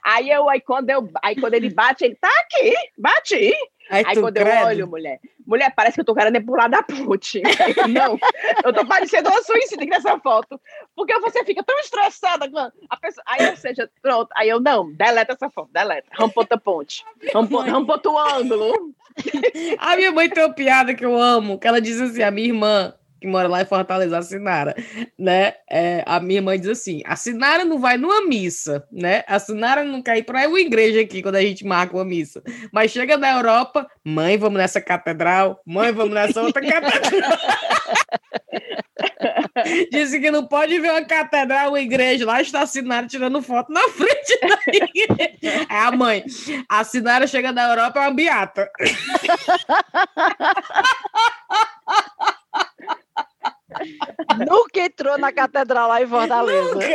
Aí eu, aí quando eu, aí quando ele bate, ele tá aqui, bate. Aí, aí quando credo. eu olho, mulher, mulher, parece que eu tô querendo pular da ponte. <laughs> Não, eu tô parecendo uma suicida nessa foto. Porque você fica tão estressada a pessoa. Aí, ou seja, pronto. Aí eu, não, deleta essa foto, deleta. Rampa outra ponte. Rampa outro ângulo. A minha mãe tem uma piada que eu amo, que ela diz assim, a minha irmã, que mora lá em Fortaleza, a Sinara, né? É, a minha mãe diz assim: a Sinara não vai numa missa, né? A Sinara não quer ir para uma igreja aqui quando a gente marca uma missa. Mas chega na Europa, mãe, vamos nessa catedral, mãe, vamos nessa outra catedral. <laughs> Disse que não pode ver uma catedral, uma igreja. Lá está a Sinara tirando foto na frente da <laughs> igreja. É a mãe. A Sinara chega da Europa, é uma beata. <laughs> Nunca entrou na catedral lá em Fortaleza. <laughs>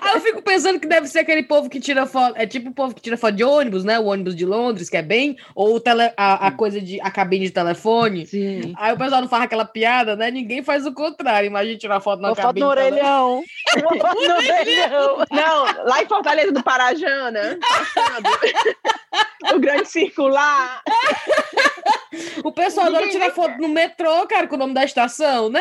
Aí eu fico pensando que deve ser aquele povo que tira foto. É tipo o povo que tira foto de ônibus, né? O ônibus de Londres, que é bem. Ou tele, a, a coisa de. a cabine de telefone. Sim. Aí o pessoal não faz aquela piada, né? Ninguém faz o contrário. Imagina tirar foto na Ou cabine. Foto <laughs> no orelhão. no orelhão. Não, lá em Fortaleza do Parajana. <laughs> o grande circular. <laughs> O pessoal adora tirar foto no metrô, cara, com o nome da estação, né?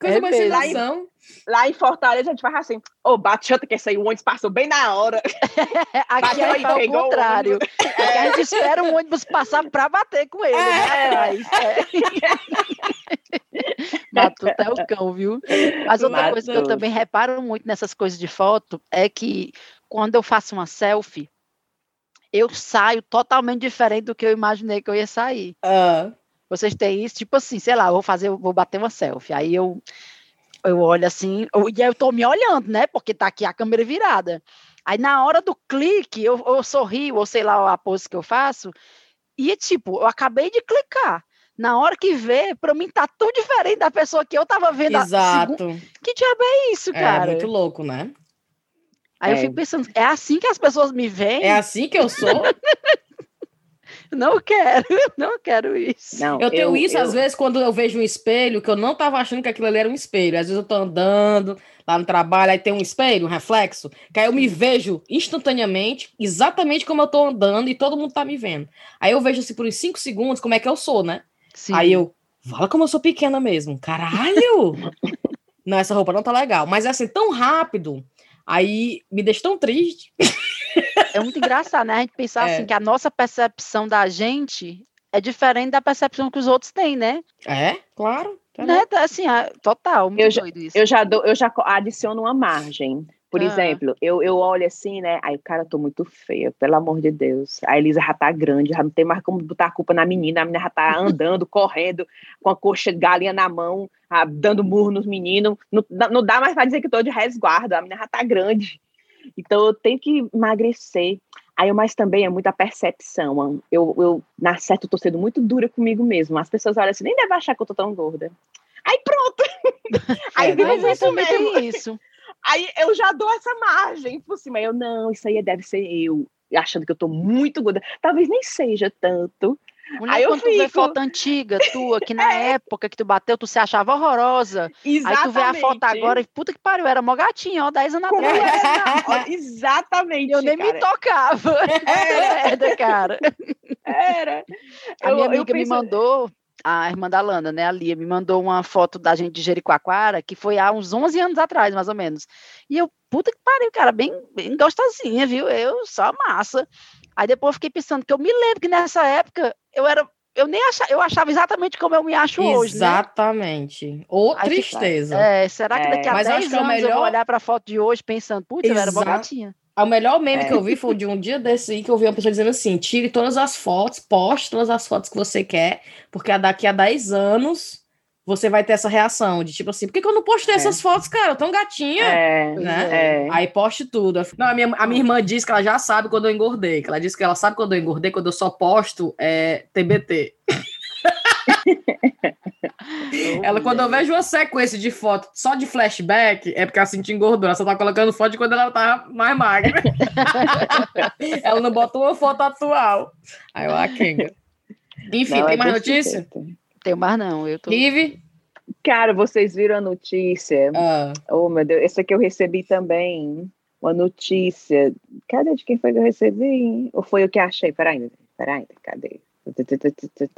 Coisa é mais sem noção. Lá em Fortaleza a gente faz assim, ô, oh, bate que esse aí, o ônibus passou bem na hora. <laughs> Aqui é o contrário. É. <laughs> A gente espera o ônibus passar para bater com ele. É. Né? Matuta é o cão, viu? Mas outra Matuta. coisa que eu também reparo muito nessas coisas de foto é que quando eu faço uma selfie, eu saio totalmente diferente do que eu imaginei que eu ia sair. Uh. Vocês têm isso? Tipo assim, sei lá, eu vou fazer, vou bater uma selfie. Aí eu, eu olho assim, eu, e eu tô me olhando, né? Porque tá aqui a câmera virada. Aí na hora do clique, eu, eu sorrio, ou sei lá a pose que eu faço, e tipo, eu acabei de clicar. Na hora que vê, para mim tá tudo diferente da pessoa que eu tava vendo. Exato. Que diabo é isso, cara? É muito louco, né? Aí é. eu fico pensando, é assim que as pessoas me veem? É assim que eu sou? <laughs> não quero, <laughs> não quero isso. Não, eu tenho eu, isso, eu... às vezes, quando eu vejo um espelho, que eu não tava achando que aquilo ali era um espelho. Às vezes eu tô andando lá no trabalho, aí tem um espelho, um reflexo, que aí eu me vejo instantaneamente, exatamente como eu tô andando, e todo mundo tá me vendo. Aí eu vejo assim por uns 5 segundos como é que eu sou, né? Sim. Aí eu, fala como eu sou pequena mesmo. Caralho! <laughs> não, essa roupa não tá legal. Mas é assim, tão rápido Aí me deixa tão triste. É muito engraçado, né? A gente pensar <laughs> é. assim que a nossa percepção da gente é diferente da percepção que os outros têm, né? É, claro. Né? Assim, é, total, muito eu já, Eu já, dou, eu já adiciono uma margem. Por ah. exemplo, eu, eu olho assim, né? Aí, cara, eu tô muito feia, pelo amor de Deus. A Elisa já tá grande, já não tem mais como botar a culpa na menina. A menina já tá <laughs> andando, correndo, com a coxa galinha na mão, ah, dando murro nos meninos. Não, não dá mais pra dizer que tô de resguardo, a menina já tá grande. Então, eu tenho que emagrecer. Aí, mas também é muita percepção. Eu, eu na certa, tô sendo muito dura comigo mesmo. As pessoas olham assim, nem deve achar que eu tô tão gorda. Aí pronto. <laughs> Aí é, isso mesmo. isso. Aí eu já dou essa margem por cima. Eu, não, isso aí deve ser eu. Achando que eu tô muito gorda. Talvez nem seja tanto. Mulher, aí eu quando fico... tu vê foto antiga tua, que <laughs> na é. época que tu bateu, tu se achava horrorosa. Exatamente. Aí tu vê a foto agora e puta que pariu, era mó gatinha, ó, 10 anos atrás. Era, <laughs> exatamente. Eu nem cara. me tocava. Era, <laughs> cara. Era. A eu, minha amiga me mandou, a irmã da Lana, né, a Lia, me mandou uma foto da gente de Jericoacoara, que foi há uns 11 anos atrás, mais ou menos. E eu, puta que pariu, cara, bem, bem gostosinha, viu? Eu, só massa. Aí depois eu fiquei pensando que eu me lembro que nessa época eu era eu nem achava, eu achava exatamente como eu me acho exatamente. hoje. Exatamente. Ou Aí tristeza. É, será que daqui a é. 10 anos eu, melhor... eu vou olhar para a foto de hoje pensando, putz, eu era uma gatinha. O melhor meme é. que eu vi foi de um dia desse aí que eu vi uma pessoa dizendo assim: tire todas as fotos, poste todas as fotos que você quer, porque daqui a 10 anos você vai ter essa reação de tipo assim, por que, que eu não postei é. essas fotos, cara? Eu tão gatinha, é, né? É. Aí poste tudo. Não, a minha, a minha irmã disse que ela já sabe quando eu engordei, que ela disse que ela sabe quando eu engordei, quando eu só posto é, TBT. <laughs> <laughs> ela, quando eu vejo uma sequência de fotos só de flashback, é porque ela sentiu engordou. Ela só tá colocando foto de quando ela tava mais magra. <laughs> ela não bota uma foto atual. Aí eu, a Kenga. Enfim, não, tem é mais notícia? Tenho mais não, eu tô... Cara, vocês viram a notícia? Ah. Oh, meu Deus, esse aqui eu recebi também. Uma notícia. Cadê de quem foi que eu recebi? Ou foi o que achei? Peraí, peraí, cadê?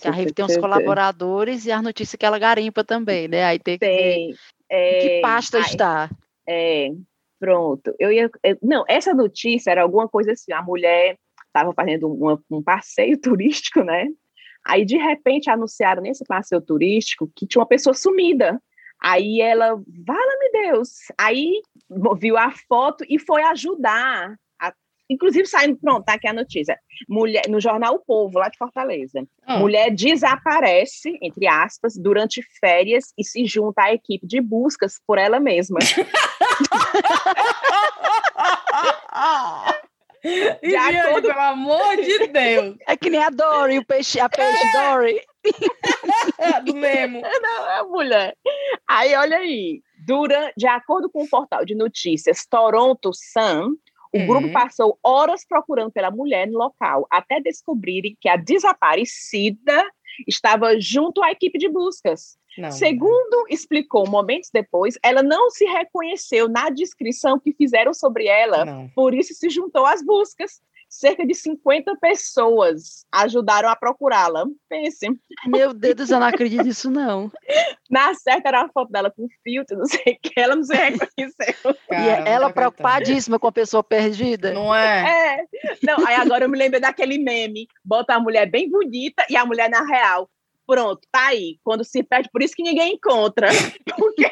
A Rive tem uns colaboradores e as notícias que ela garimpa também, né? Aí tem que tem. ver é, que pasta está. É, pronto. Eu ia, eu, não, essa notícia era alguma coisa assim, a mulher estava fazendo um, um passeio <laughs> turístico, né? Aí, de repente, anunciaram nesse passeio turístico que tinha uma pessoa sumida. Aí ela, vala-me Deus. Aí viu a foto e foi ajudar. Inclusive, saindo, pronto, tá aqui a notícia. Mulher, no jornal O Povo, lá de Fortaleza. Hum. Mulher desaparece, entre aspas, durante férias e se junta à equipe de buscas por ela mesma. <laughs> De acordo... Pelo amor de Deus. <laughs> É que nem a Dory, o peixe, a peixe é. Dory. <laughs> Do mesmo. Não, é a mulher. Aí, olha aí. Durante, de acordo com o portal de notícias Toronto Sun, o uhum. grupo passou horas procurando pela mulher no local, até descobrirem que a desaparecida estava junto à equipe de buscas. Não, Segundo não. explicou momentos depois, ela não se reconheceu na descrição que fizeram sobre ela, não. por isso se juntou às buscas. Cerca de 50 pessoas ajudaram a procurá-la. Pense. Meu Deus, eu não acredito nisso, não. Na certa era a foto dela com filtro, não sei o que, ela não se reconheceu. Cara, e ela preocupadíssima com a pessoa perdida. Não é? É. Não, aí agora eu me lembro daquele meme: bota a mulher bem bonita e a mulher na real. Pronto, tá aí. Quando se perde, por isso que ninguém encontra. <laughs> Porque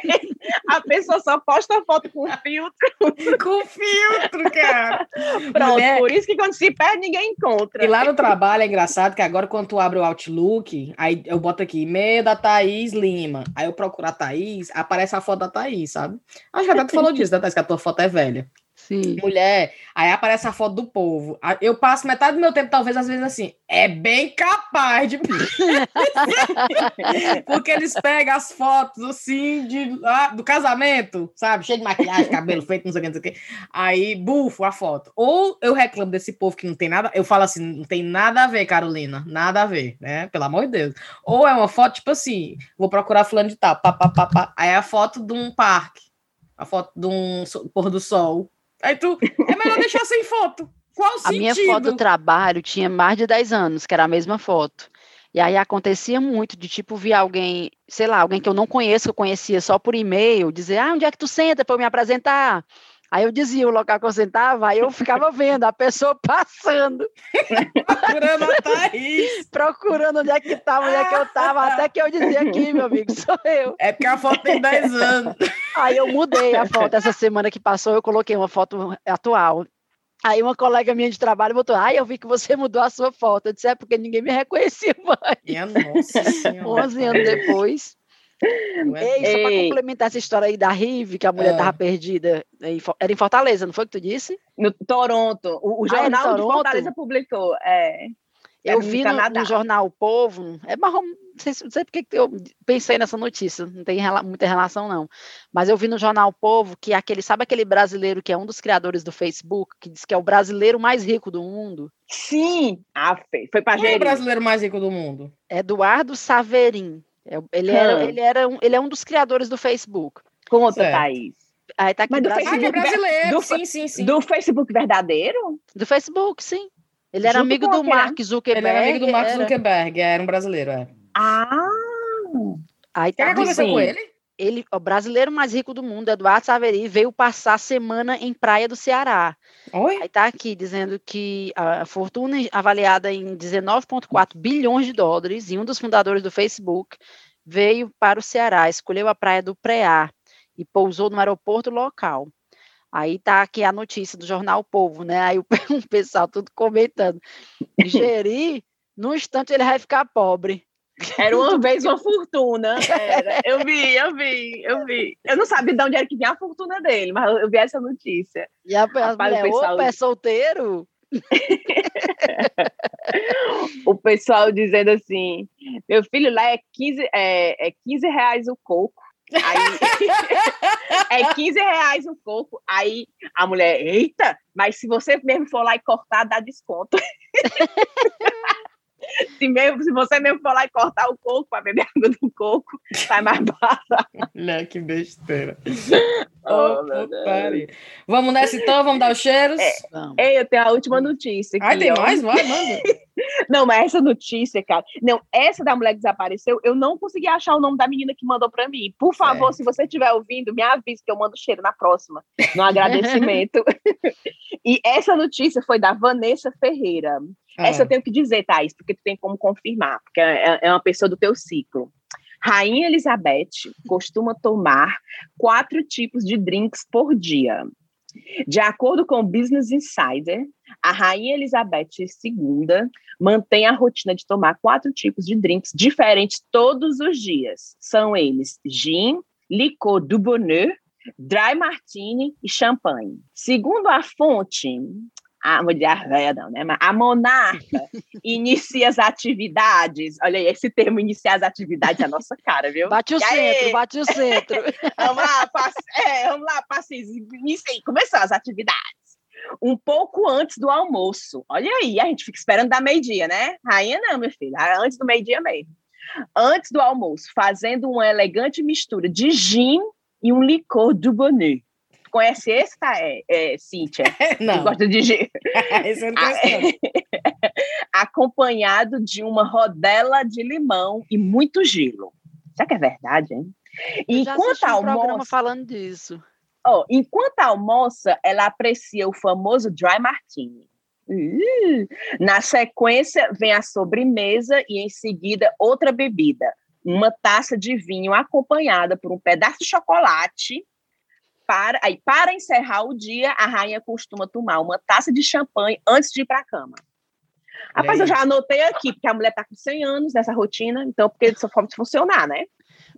a pessoa só posta foto com filtro. com filtro, cara. Pronto, Mulher... por isso que quando se perde, ninguém encontra. E lá no trabalho é engraçado que agora, quando tu abre o Outlook, aí eu boto aqui, e-mail da Thaís Lima. Aí eu procuro a Thaís, aparece a foto da Thaís, sabe? Acho que até tu falou disso, né, Thaís, que a tua foto é velha. Sim. Mulher, aí aparece a foto do povo. Eu passo metade do meu tempo, talvez, às vezes, assim, é bem capaz de. <laughs> Porque eles pegam as fotos, assim, de, ah, do casamento, sabe? Cheio de maquiagem, cabelo feito, não sei o que, não sei o que. Aí, bufo a foto. Ou eu reclamo desse povo que não tem nada, eu falo assim, não tem nada a ver, Carolina, nada a ver, né? Pelo amor de Deus. Ou é uma foto, tipo assim, vou procurar fulano de tal, pá, pá, pá, pá. Aí é a foto de um parque, a foto de um pôr do sol Aí tu, é melhor deixar sem foto. Qual o sentido? A minha foto do trabalho tinha mais de 10 anos, que era a mesma foto. E aí acontecia muito de tipo vir alguém, sei lá, alguém que eu não conheço, que eu conhecia só por e-mail, dizer: "Ah, onde é que tu senta para eu me apresentar?" Aí eu dizia o local que eu sentava, aí eu ficava vendo a pessoa <laughs> passando. Procurando a Thaís. <laughs> Procurando onde é que estava, onde é que eu estava, até que eu dizia aqui, meu amigo, <laughs> sou eu. É porque a foto tem 10 anos. Aí eu mudei a foto. Essa semana que passou, eu coloquei uma foto atual. Aí uma colega minha de trabalho botou, ai, eu vi que você mudou a sua foto. Eu disse, é porque ninguém me reconhecia mais. Minha nossa senhora. 11 anos depois. É Ei, só para complementar essa história aí da Rive, que a mulher estava é. perdida, era em Fortaleza, não foi que tu disse? No Toronto. O, o ah, jornal de Fortaleza publicou. É. Eu vi no, no, jornal o Povo, é marrom, sei, não sei porque eu pensei nessa notícia, não tem muita relação, não. Mas eu vi no Jornal Povo que aquele, sabe aquele brasileiro que é um dos criadores do Facebook, que diz que é o brasileiro mais rico do mundo? Sim! Ah, foi para Quem é o brasileiro mais rico do mundo? Eduardo Saverin. É, ele, era, ele, era um, ele é um dos criadores do Facebook. Conta, certo. Thaís. Aí tá aqui Mas do Facebook, ah, é brasileiro, do, sim, sim, sim. Do Facebook verdadeiro? Do Facebook, sim. Ele era amigo do Mark Zuckerberg. Ele era amigo do Mark Zuckerberg, era um brasileiro, é. Ah! Aí tá, o que aconteceu com ele? Ele, o brasileiro mais rico do mundo, Eduardo Saveri, veio passar a semana em Praia do Ceará. Oi? Aí tá aqui dizendo que a fortuna avaliada em 19,4 bilhões de dólares e um dos fundadores do Facebook veio para o Ceará, escolheu a praia do Preá e pousou no aeroporto local. Aí tá aqui a notícia do jornal Povo, né? Aí o, <laughs> pessoal tudo comentando. <laughs> Gerir, num instante ele vai ficar pobre. Era uma vez uma fortuna. Era. <laughs> Eu vi, eu vi, eu vi. Eu não sabia de onde era que vinha a fortuna dele, mas eu vi essa notícia. E a, Rapaz, mulher, o pessoal... opa, é solteiro? <laughs> o pessoal dizendo assim: meu filho, lá é 15, é, é 15 reais o coco. Aí, <laughs> é 15 reais o coco. Aí a mulher, eita, mas se você mesmo for lá e cortar, dá desconto. Se, mesmo, se você mesmo for lá e cortar o coco para beber água do coco, sai mais <laughs> barato. Olha que besteira. <laughs> Oh, vamos nessa então, vamos dar os cheiros? É, eu tenho a última notícia. Aqui, tem ó. mais? Vai, manda. <laughs> Não, mas essa notícia, cara. Não, essa da mulher que desapareceu, eu não consegui achar o nome da menina que mandou para mim. Por favor, é. se você estiver ouvindo, me avise que eu mando cheiro na próxima, no agradecimento. E essa notícia foi da Vanessa Ferreira. É. Essa eu tenho que dizer, Thaís, porque tu tem como confirmar, porque é, é uma pessoa do teu ciclo. Rainha Elizabeth costuma tomar quatro tipos de drinks por dia. De acordo com o Business Insider, a Rainha Elizabeth II mantém a rotina de tomar quatro tipos de drinks diferentes todos os dias. São eles gin, licor du bonheur, dry martini e champanhe. Segundo a fonte, a mulher velha não, né? Mas a monarca <laughs> inicia as atividades. Olha aí, esse termo iniciar as atividades é a nossa cara, viu? Bate o e centro, aí? bate o centro. <laughs> vamos lá, passe, é, vamos lá, passe, começou as atividades. Um pouco antes do almoço. Olha aí, a gente fica esperando dar meio-dia, né? Rainha não, meu filho, antes do meio-dia mesmo. Antes do almoço, fazendo uma elegante mistura de gin e um licor du bonheur conhece esse, tá, é, é, Cíntia? <laughs> Não. Que gosta de gelo. <laughs> esse eu não conheço, <laughs> Acompanhado de uma rodela de limão e muito gelo. Será que é verdade, hein? Eu enquanto almoça, um falando disso. Oh, enquanto almoça, ela aprecia o famoso dry martini. Uh, na sequência, vem a sobremesa e, em seguida, outra bebida. Uma taça de vinho acompanhada por um pedaço de chocolate para, aí, para encerrar o dia, a rainha costuma tomar uma taça de champanhe antes de ir para a cama. Rapaz, eu já anotei aqui, porque a mulher está com 100 anos nessa rotina, então, porque dessa forma de funcionar, né?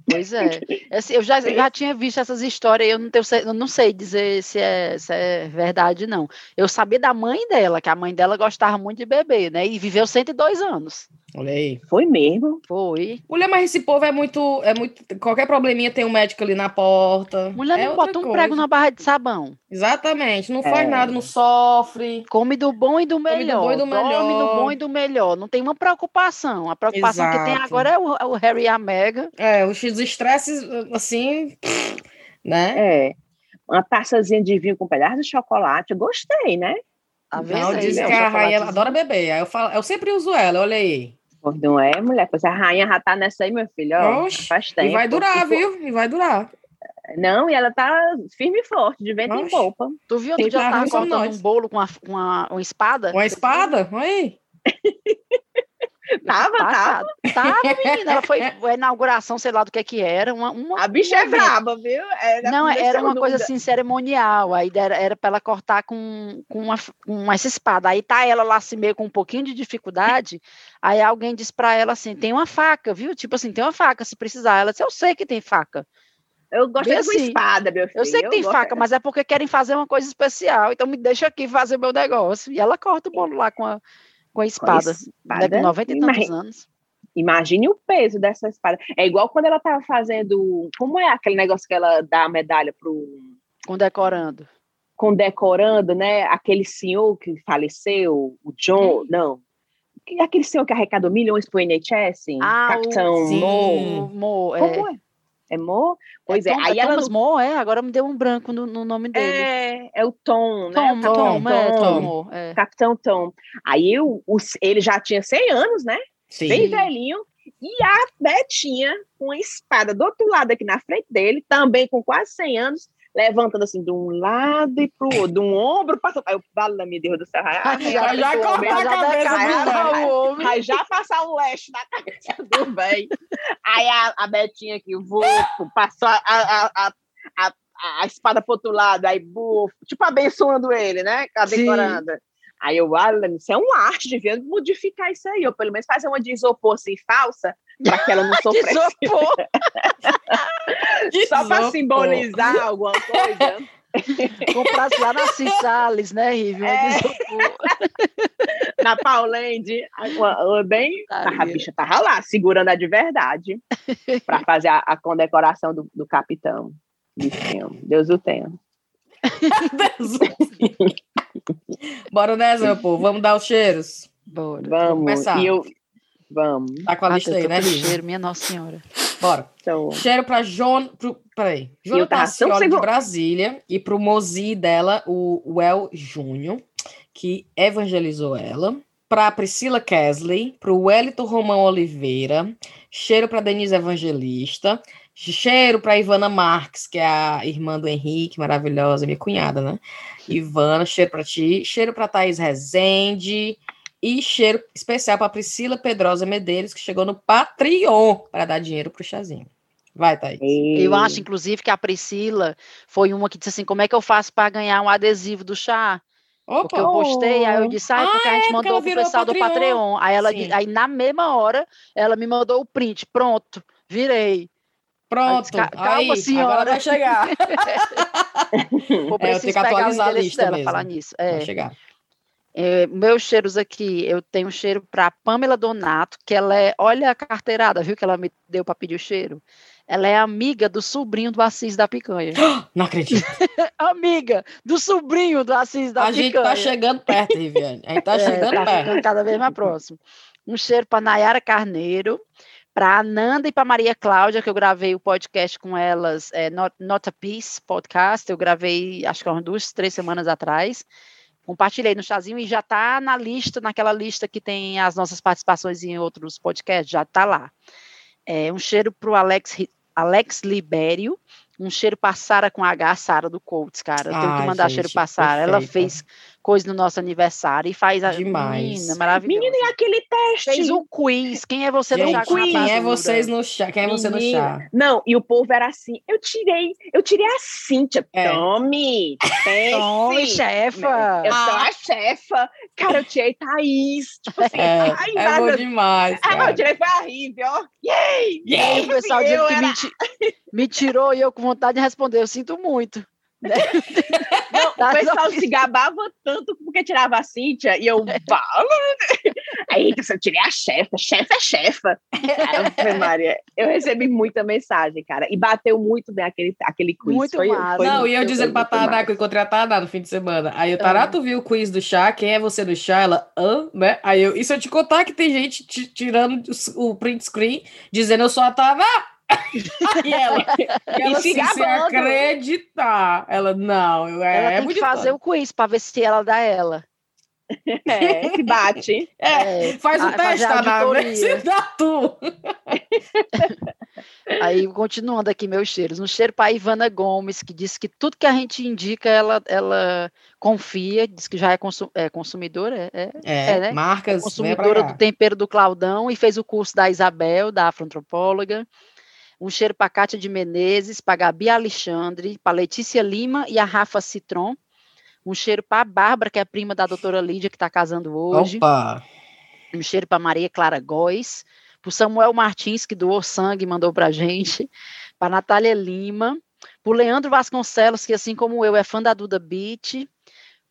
Pois é. Assim, eu já, já tinha visto essas histórias, eu não, tenho, eu não sei dizer se é, se é verdade, não. Eu sabia da mãe dela, que a mãe dela gostava muito de beber, né? E viveu 102 anos. Olha aí. Foi mesmo? Foi. Mulher, mas esse povo é muito. É muito qualquer probleminha tem um médico ali na porta. Mulher é não bota um coisa. prego na barra de sabão. Exatamente. Não faz é. nada, não sofre. Come do bom e do melhor. Come do bom e do melhor. Come do bom e do melhor. Não tem uma preocupação. A preocupação Exato. que tem agora é o, o Harry e a Mega. É, os estresses, assim, né? É. Uma taçazinha de vinho com um pedaço de chocolate. Gostei, né? Tá não, diz que a rainha adora beber. Aí eu, falo, eu sempre uso ela, olha aí. Não é, mulher? Pois a rainha já tá nessa aí, meu filho. Ó, Oxe, faz tempo. E vai durar, viu? E vai durar. Não, e ela tá firme e forte, de vento em polpa. Tu viu que já tava cortando um bolo com uma, uma, uma espada? Uma espada? Aí. <laughs> Tava, tá, tava. <laughs> Tava, menina. Ela foi a inauguração, sei lá do que que era. Uma, uma a bicha é braba, viu? Era não, era uma coisa assim, cerimonial. Aí era, era pra ela cortar com, com, uma, com essa espada. Aí tá ela lá assim, meio com um pouquinho de dificuldade. Aí alguém diz pra ela assim: tem uma faca, viu? Tipo assim, tem uma faca se precisar. Ela disse: eu sei que tem faca. Eu gosto de assim, espada, meu filho. Eu sei que tem faca, mas é porque querem fazer uma coisa especial. Então me deixa aqui fazer meu negócio. E ela corta o bolo lá com a com a espada, com, a espada? Né, com 90 e tantos anos. Imagine o peso dessa espada. É igual quando ela estava fazendo. Como é aquele negócio que ela dá a medalha pro. Condecorando. Condecorando, né? Aquele senhor que faleceu, o John. Hum. Não. Aquele senhor que arrecadou milhões pro NHS, ah, Capitão Mo. Mo. É. Como é? É Mo? Pois é. é. Aí é ela... Thomas Mo, é? Agora me deu um branco no, no nome dele. É, é o Tom, né? Tom, Tom, Tom, é, Tom, é. Capitão Tom. Aí o, o, ele já tinha 100 anos, né? Sim. Bem velhinho. E a Betinha, com a espada do outro lado aqui na frente dele, também com quase 100 anos, levantando assim de um lado e pro outro, de um ombro para Aí eu na minha Deus do céu, já, já, já cortar a cabeça do homem. Aí já passar um leste na cabeça do bem. Aí a, a Betinha aqui, vou, passou a, a, a, a, espada pro outro lado, aí bufo, tipo abençoando ele, né? A decoranda. Aí eu, Alan, isso é um arte, devia modificar isso aí, ou pelo menos fazer uma de isopor assim, falsa, para que ela não <laughs> sofresse. isopor! <laughs> Só para simbolizar alguma coisa. <laughs> Comprasse lá na Cissales, né, Rivi? É. na Pauland, bem, a bicha tava lá, segurando a de verdade, para fazer a, a, condecoração do, do capitão. Deus o tenha. <laughs> Bora nessa, meu povo. Vamos dar os cheiros. Bora. Vamos. Começar. E eu... Vamos. Tá com a lista aí, né, Cheiro, minha Nossa Senhora. Bora. Então... Cheiro pra João. Pro... Peraí. João Tassioli de Brasília e pro Mozi dela, o Well Júnior, que evangelizou ela. Pra Priscila Kesley, pro Wellington Romão Oliveira. Cheiro pra Denise Evangelista. Cheiro para Ivana Marques, que é a irmã do Henrique, maravilhosa, minha cunhada, né? Ivana, cheiro para ti. Cheiro para Thaís Rezende. E cheiro especial para Priscila Pedrosa Medeiros, que chegou no Patreon para dar dinheiro pro chazinho. Vai, Thaís. Eu acho, inclusive, que a Priscila foi uma que disse assim: como é que eu faço para ganhar um adesivo do chá? Opa. Porque eu postei, aí eu disse, ah, porque ah, a gente é, mandou pro pessoal do Patreon. Aí ela aí na mesma hora ela me mandou o print. Pronto, virei. Pronto, calma, aí, senhora. agora vai chegar. <laughs> Vou <laughs> é, eu tenho que atualizar a lista dela, mesmo. falar nisso. É. Vai chegar. É, meus cheiros aqui, eu tenho um cheiro para Pamela Donato, que ela é, olha a carteirada, viu que ela me deu para pedir o cheiro. Ela é amiga do sobrinho do Assis da Picanha. <gasps> Não acredito. <laughs> amiga do sobrinho do Assis da a Picanha. A gente tá chegando perto, Viviane. A gente tá é, chegando tá perto. cada vez mais próximo. Um cheiro para Nayara Carneiro, para Ananda e para Maria Cláudia, que eu gravei o podcast com elas, é, Not, Not a Peace podcast, eu gravei acho que umas duas, três semanas atrás. Compartilhei no chazinho e já está na lista, naquela lista que tem as nossas participações em outros podcasts, já está lá. É, um cheiro para o Alex, Alex Libério, um cheiro para Sara com H, Sara do Colts, cara. Eu tenho que mandar gente, cheiro para Sara. Ela fez coisa no nosso aniversário e faz a Demais. menina maravilhosa. Menina, e aquele teste? Fez o quiz. Quem é você no chá? Quem é vocês no chá? Quem é você no chá? Não, e o povo era assim. Eu tirei, eu tirei a Cíntia. É. Tome, Tome, chefa. Eu sou a chefa. Cara, eu tirei Thaís. Tipo assim, é, ai, é nada. bom demais. É, eu tirei foi a Rive, ó. Yay! Yay! o pessoal dizendo que era... me, me tirou e eu com vontade de responder. Eu sinto muito. Né? Não, o pessoal se gabava tanto porque tirava a Cíntia e eu falo. Aí eu tirei a chefa, chefa é chefa. Maria, eu recebi muita mensagem, cara, e bateu muito bem aquele, aquele quiz. Muito foi, massa. Foi Não, muito, e eu dizendo pra Tadá que eu encontrei a Tadá no fim de semana. Aí o Tarato viu o quiz do chá, quem é você do chá? Ela, hã? Né? Aí eu, e se eu te contar que tem gente tirando o print screen dizendo eu sou a Tadá? E ela, e ela se assim, sem acreditar. Ela, não, eu, é, ela é tem que fazer o quiz para ver se ela dá ela. É, se bate. É, é, faz o teste, tá se dá tu. <laughs> Aí, continuando aqui meus cheiros. Um cheiro para Ivana Gomes, que disse que tudo que a gente indica, ela, ela confia, diz que já é, consum, é consumidora. É, é, é né? marcas. É consumidora do tempero do Claudão e fez o curso da Isabel, da afroantropóloga. Um cheiro para Cátia de Menezes, para Gabi Alexandre, para Letícia Lima e a Rafa Citron. Um cheiro para a Bárbara, que é prima da doutora Lídia, que está casando hoje. Opa! Um cheiro para Maria Clara Góes. Para Samuel Martins, que doou sangue e mandou para a gente. Para Natália Lima. Para Leandro Vasconcelos, que assim como eu é fã da Duda Beat.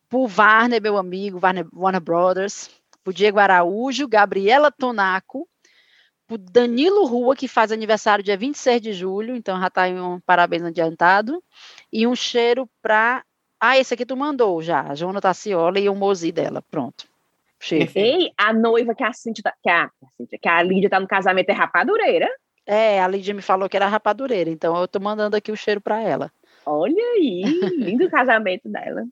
Para o Warner, meu amigo, Warner, Warner Brothers. Para o Diego Araújo, Gabriela Tonaco pro Danilo Rua, que faz aniversário dia 26 de julho, então já tá aí um parabéns adiantado. E um cheiro para Ah, esse aqui tu mandou já, a Joana Tassiola e o Mozi dela. Pronto. Cheiro. Ei, a noiva que a Cintia, tá, que a, que a Lídia tá no casamento é rapadureira. É, a Lídia me falou que era rapadureira, então eu tô mandando aqui o cheiro para ela. Olha aí, lindo casamento dela.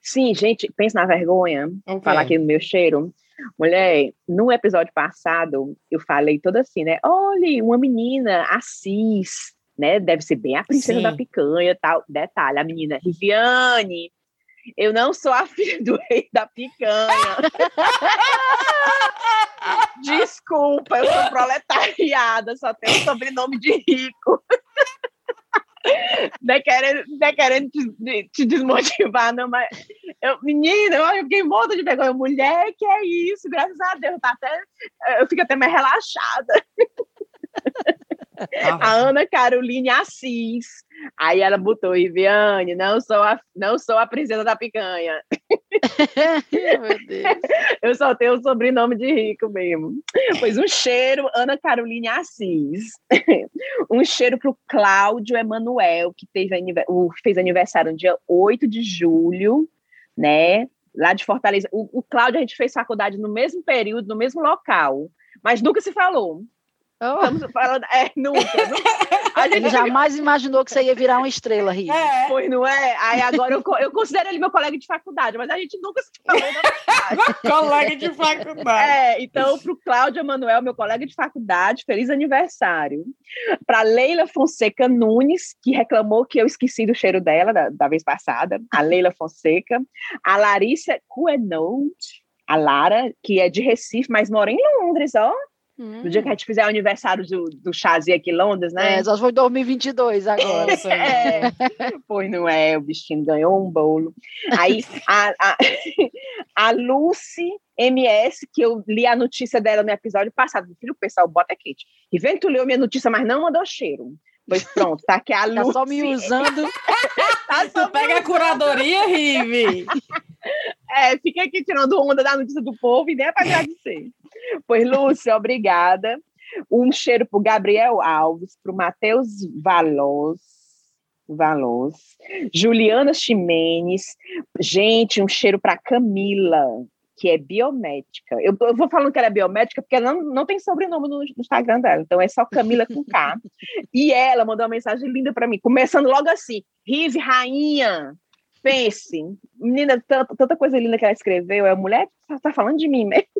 Sim, gente, pensa na vergonha. <laughs> Okay. Falar aqui no meu cheiro. Mulher, no episódio passado, eu falei toda assim, né? Olha, uma menina, Assis, né? Deve ser bem a princesa Sim. da picanha tal. Detalhe, a menina, Riviane. Eu não sou a filha do rei da picanha. <laughs> Desculpa, eu sou proletariada, só tenho sobrenome de rico. Não é querendo, não é querendo te, te, desmotivar, não, mas eu, menina, eu fiquei morta de vergonha. Mulher, que é isso, graças a Deus, tá até, eu fico até mais relaxada. Ah, a Ana Caroline Assis. Aí ela botou, Iviane, não sou a, não sou a princesa da picanha. <laughs> Meu Deus. <laughs> Eu só tenho o sobrenome de rico mesmo. Pois um cheiro, Ana Caroline Assis. <laughs> Um cheiro para o Cláudio Emanuel, que teve, fez aniversário no dia 8 de julho, né? Lá de Fortaleza. O, o Cláudio, a gente fez faculdade no mesmo período, no mesmo local, mas nunca se falou. Oh. Estamos falando, é, nunca. nunca. Gente... Ele jamais imaginou que você ia virar uma estrela, Rio. É. Pois não é? Aí agora eu, eu considero ele meu colega de faculdade, mas a gente nunca se falou <laughs> colega de faculdade. É, então, para o Cláudio Emanuel, meu colega de faculdade, feliz aniversário. Para Leila Fonseca Nunes, que reclamou que eu esqueci do cheiro dela da, da vez passada, a Leila Fonseca. A Larissa Cuenot, a Lara, que é de Recife, mas mora em Londres, ó. Hum. No dia que a gente fizer o aniversário do, do Chazi aqui em Londres, né? É, só foi 2022 agora. é, <laughs> pois não é, o bichinho ganhou um bolo. Aí a, a, <laughs> a Lucy MS, que eu li a notícia dela no episódio passado. Filho, o pessoal bota. E vem tu leu minha notícia, mas não mandou cheiro. Pois pronto, tá aqui a Lucy. Tá só me usando. <laughs> tá só pega a curadoria, Rive. É, fica aqui tirando onda da notícia do povo e nem é para agradecer. Pois, Lúcia, obrigada. Um cheiro para Gabriel Alves, para o Matheus Valoz, Valoz, Juliana Ximenes. Gente, um cheiro para Camila, que é biomédica. Eu, eu, vou falando que ela é biomédica porque ela não, não tem sobrenome no, no, Instagram dela, então é só Camila com K. e ela mandou uma mensagem linda para mim, começando logo assim: Rive, rainha, pense, menina, tanta, tanta, coisa linda que ela escreveu. É mulher, tá, tá falando de mim mesmo. <laughs>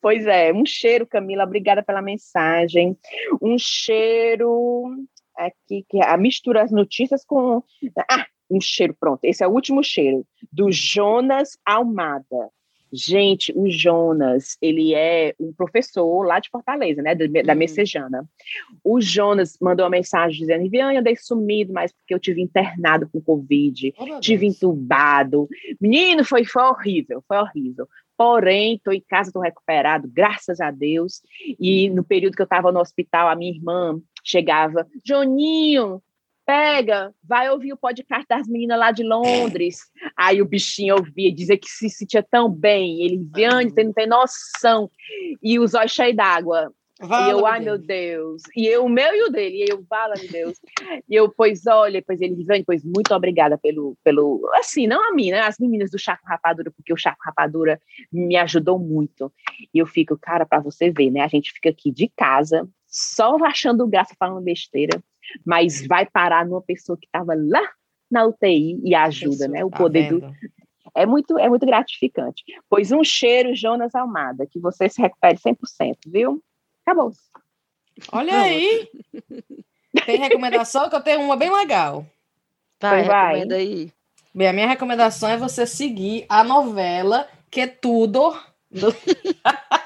Pois é, um cheiro, Camila, obrigada pela mensagem. Um cheiro aqui, que é a mistura as notícias com. Ah, um cheiro, pronto. Esse é o último cheiro, do Jonas Almada. Gente, o Jonas, ele é um professor lá de Fortaleza, né, da, da uhum. Messejana. O Jonas mandou uma mensagem dizendo, Viane, eu dei sumido, mas porque eu tive internado com Covid, oh, tive Deus. entubado. Menino, foi, foi horrível, foi horrível. Porém, estou em casa, estou recuperado, graças a Deus. E no período que eu estava no hospital, a minha irmã chegava, Joninho, pega, vai ouvir o podcast das meninas lá de Londres. Aí o bichinho ouvia, dizia que se sentia tão bem. Ele, Viane, você não tem noção. E os olhos cheios d'água. e eu, ai meu Deus. E eu, o meu e o dele. E eu, vala meu Deus. E eu, pois olha, pois ele, Viviane, pois muito obrigada pelo, pelo. Assim, não a mim, né? As meninas do Chaco Rapadura, porque o Chaco Rapadura me ajudou muito. E eu fico, cara, para você ver, né? A gente fica aqui de casa, só achando graça, falando besteira mas vai parar numa pessoa que estava lá na UTI e ajuda, né? O tá poder do é muito é muito gratificante. Pois um cheiro Jonas Almada, que você se recupere 100%, viu? Acabou. Olha aí. Tem recomendação que eu tenho uma bem legal. Vai, vai. recomenda aí. Bem, a minha recomendação é você seguir a novela Que é Tudo do... <laughs>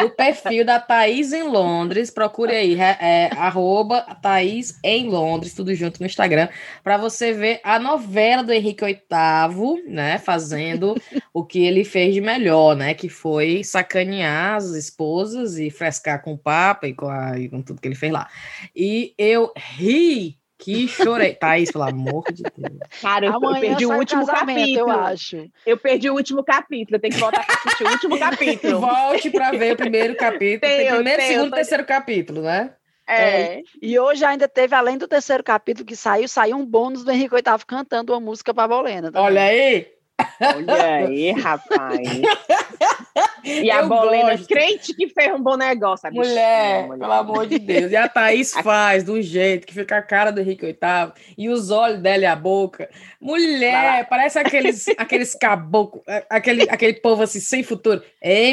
do perfil da Thaís em Londres. Procure aí, é, arroba Thaís em Londres, tudo junto no Instagram, para você ver a novela do Henrique VIII, né? Fazendo o que ele fez de melhor, né? Que foi sacanear as esposas e frescar com o Papa e com, a, e com tudo que ele fez lá. E eu ri Que chorei. Thaís, pelo amor de Deus. Cara, eu, eu perdi o último capítulo. Eu acho. Eu perdi o último capítulo. Eu tenho que voltar para assistir o último <laughs> capítulo. Volte para ver o primeiro capítulo. Tem, Tem primeiro, tenho, segundo, tô... terceiro capítulo, né? É. é. E hoje ainda teve, além do terceiro capítulo que saiu, saiu um bônus do Henrique VIII cantando uma música para Bolena. Também. Olha aí! Olha aí, rapaz. <laughs> E a Bolena, gosto. crente que fez um bom negócio. Mulher, mulher, pelo amor de Deus. E a Thaís faz do jeito que fica a cara do Henrique VIII e os olhos dela e a boca. Mulher, parece aqueles, <laughs> aqueles caboclos, aquele, aquele povo assim, sem futuro. É,